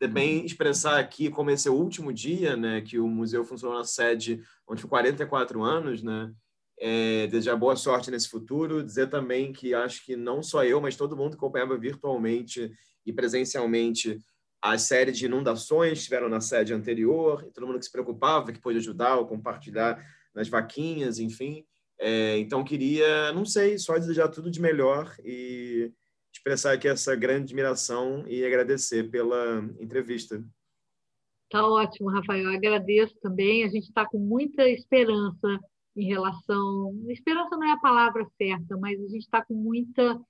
também expressar aqui como esse é o último dia, né, que o museu funcionou na sede onde foi 44 anos, né, é, desejar boa sorte nesse futuro, dizer também que acho que não só eu, mas todo mundo que acompanhava virtualmente e presencialmente a série de inundações que estiveram na sede anterior, todo mundo que se preocupava, que pôde ajudar ou compartilhar nas vaquinhas, enfim. É, então, queria, não sei, só desejar tudo de melhor e expressar aqui essa grande admiração e agradecer pela entrevista. Tá ótimo, Rafael. Agradeço também. A gente está com muita esperança em relação. Esperança não é a palavra certa, mas a gente está com muita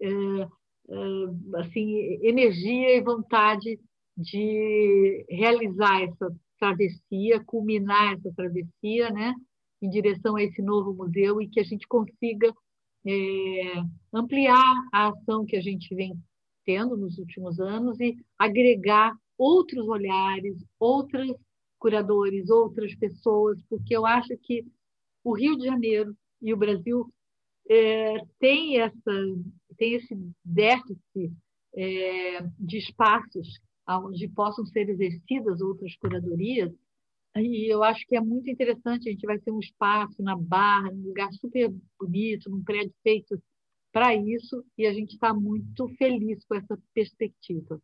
é, é, assim energia e vontade de realizar essa travessia, culminar essa travessia, né, em direção a esse novo museu e que a gente consiga é, ampliar a ação que a gente vem tendo nos últimos anos e agregar outros olhares, outros curadores, outras pessoas, porque eu acho que o Rio de Janeiro e o Brasil é, tem essa tem esse déficit é, de espaços onde possam ser exercidas outras curadorias e eu acho que é muito interessante, a gente vai ter um espaço na Barra, num lugar super bonito, num prédio feito para isso, e a gente está muito feliz com essa perspectiva.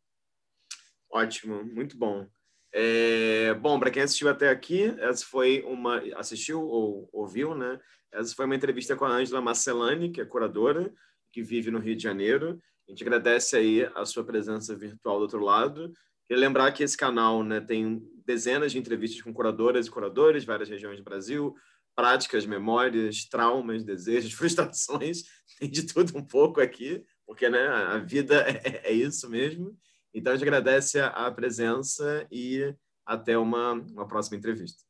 Ótimo, muito bom. É, bom, para quem assistiu até aqui, essa foi uma. assistiu ou ouviu, né? Essa foi uma entrevista com a Ângela Marcelani, que é curadora, que vive no Rio de Janeiro. A gente agradece aí a sua presença virtual do outro lado. Queria lembrar que esse canal né, tem dezenas de entrevistas com curadoras e curadores de várias regiões do Brasil, práticas, memórias, traumas, desejos, frustrações, tem de tudo um pouco aqui, porque né, a vida é, é isso mesmo. Então, a gente agradece a presença e até uma, uma próxima entrevista.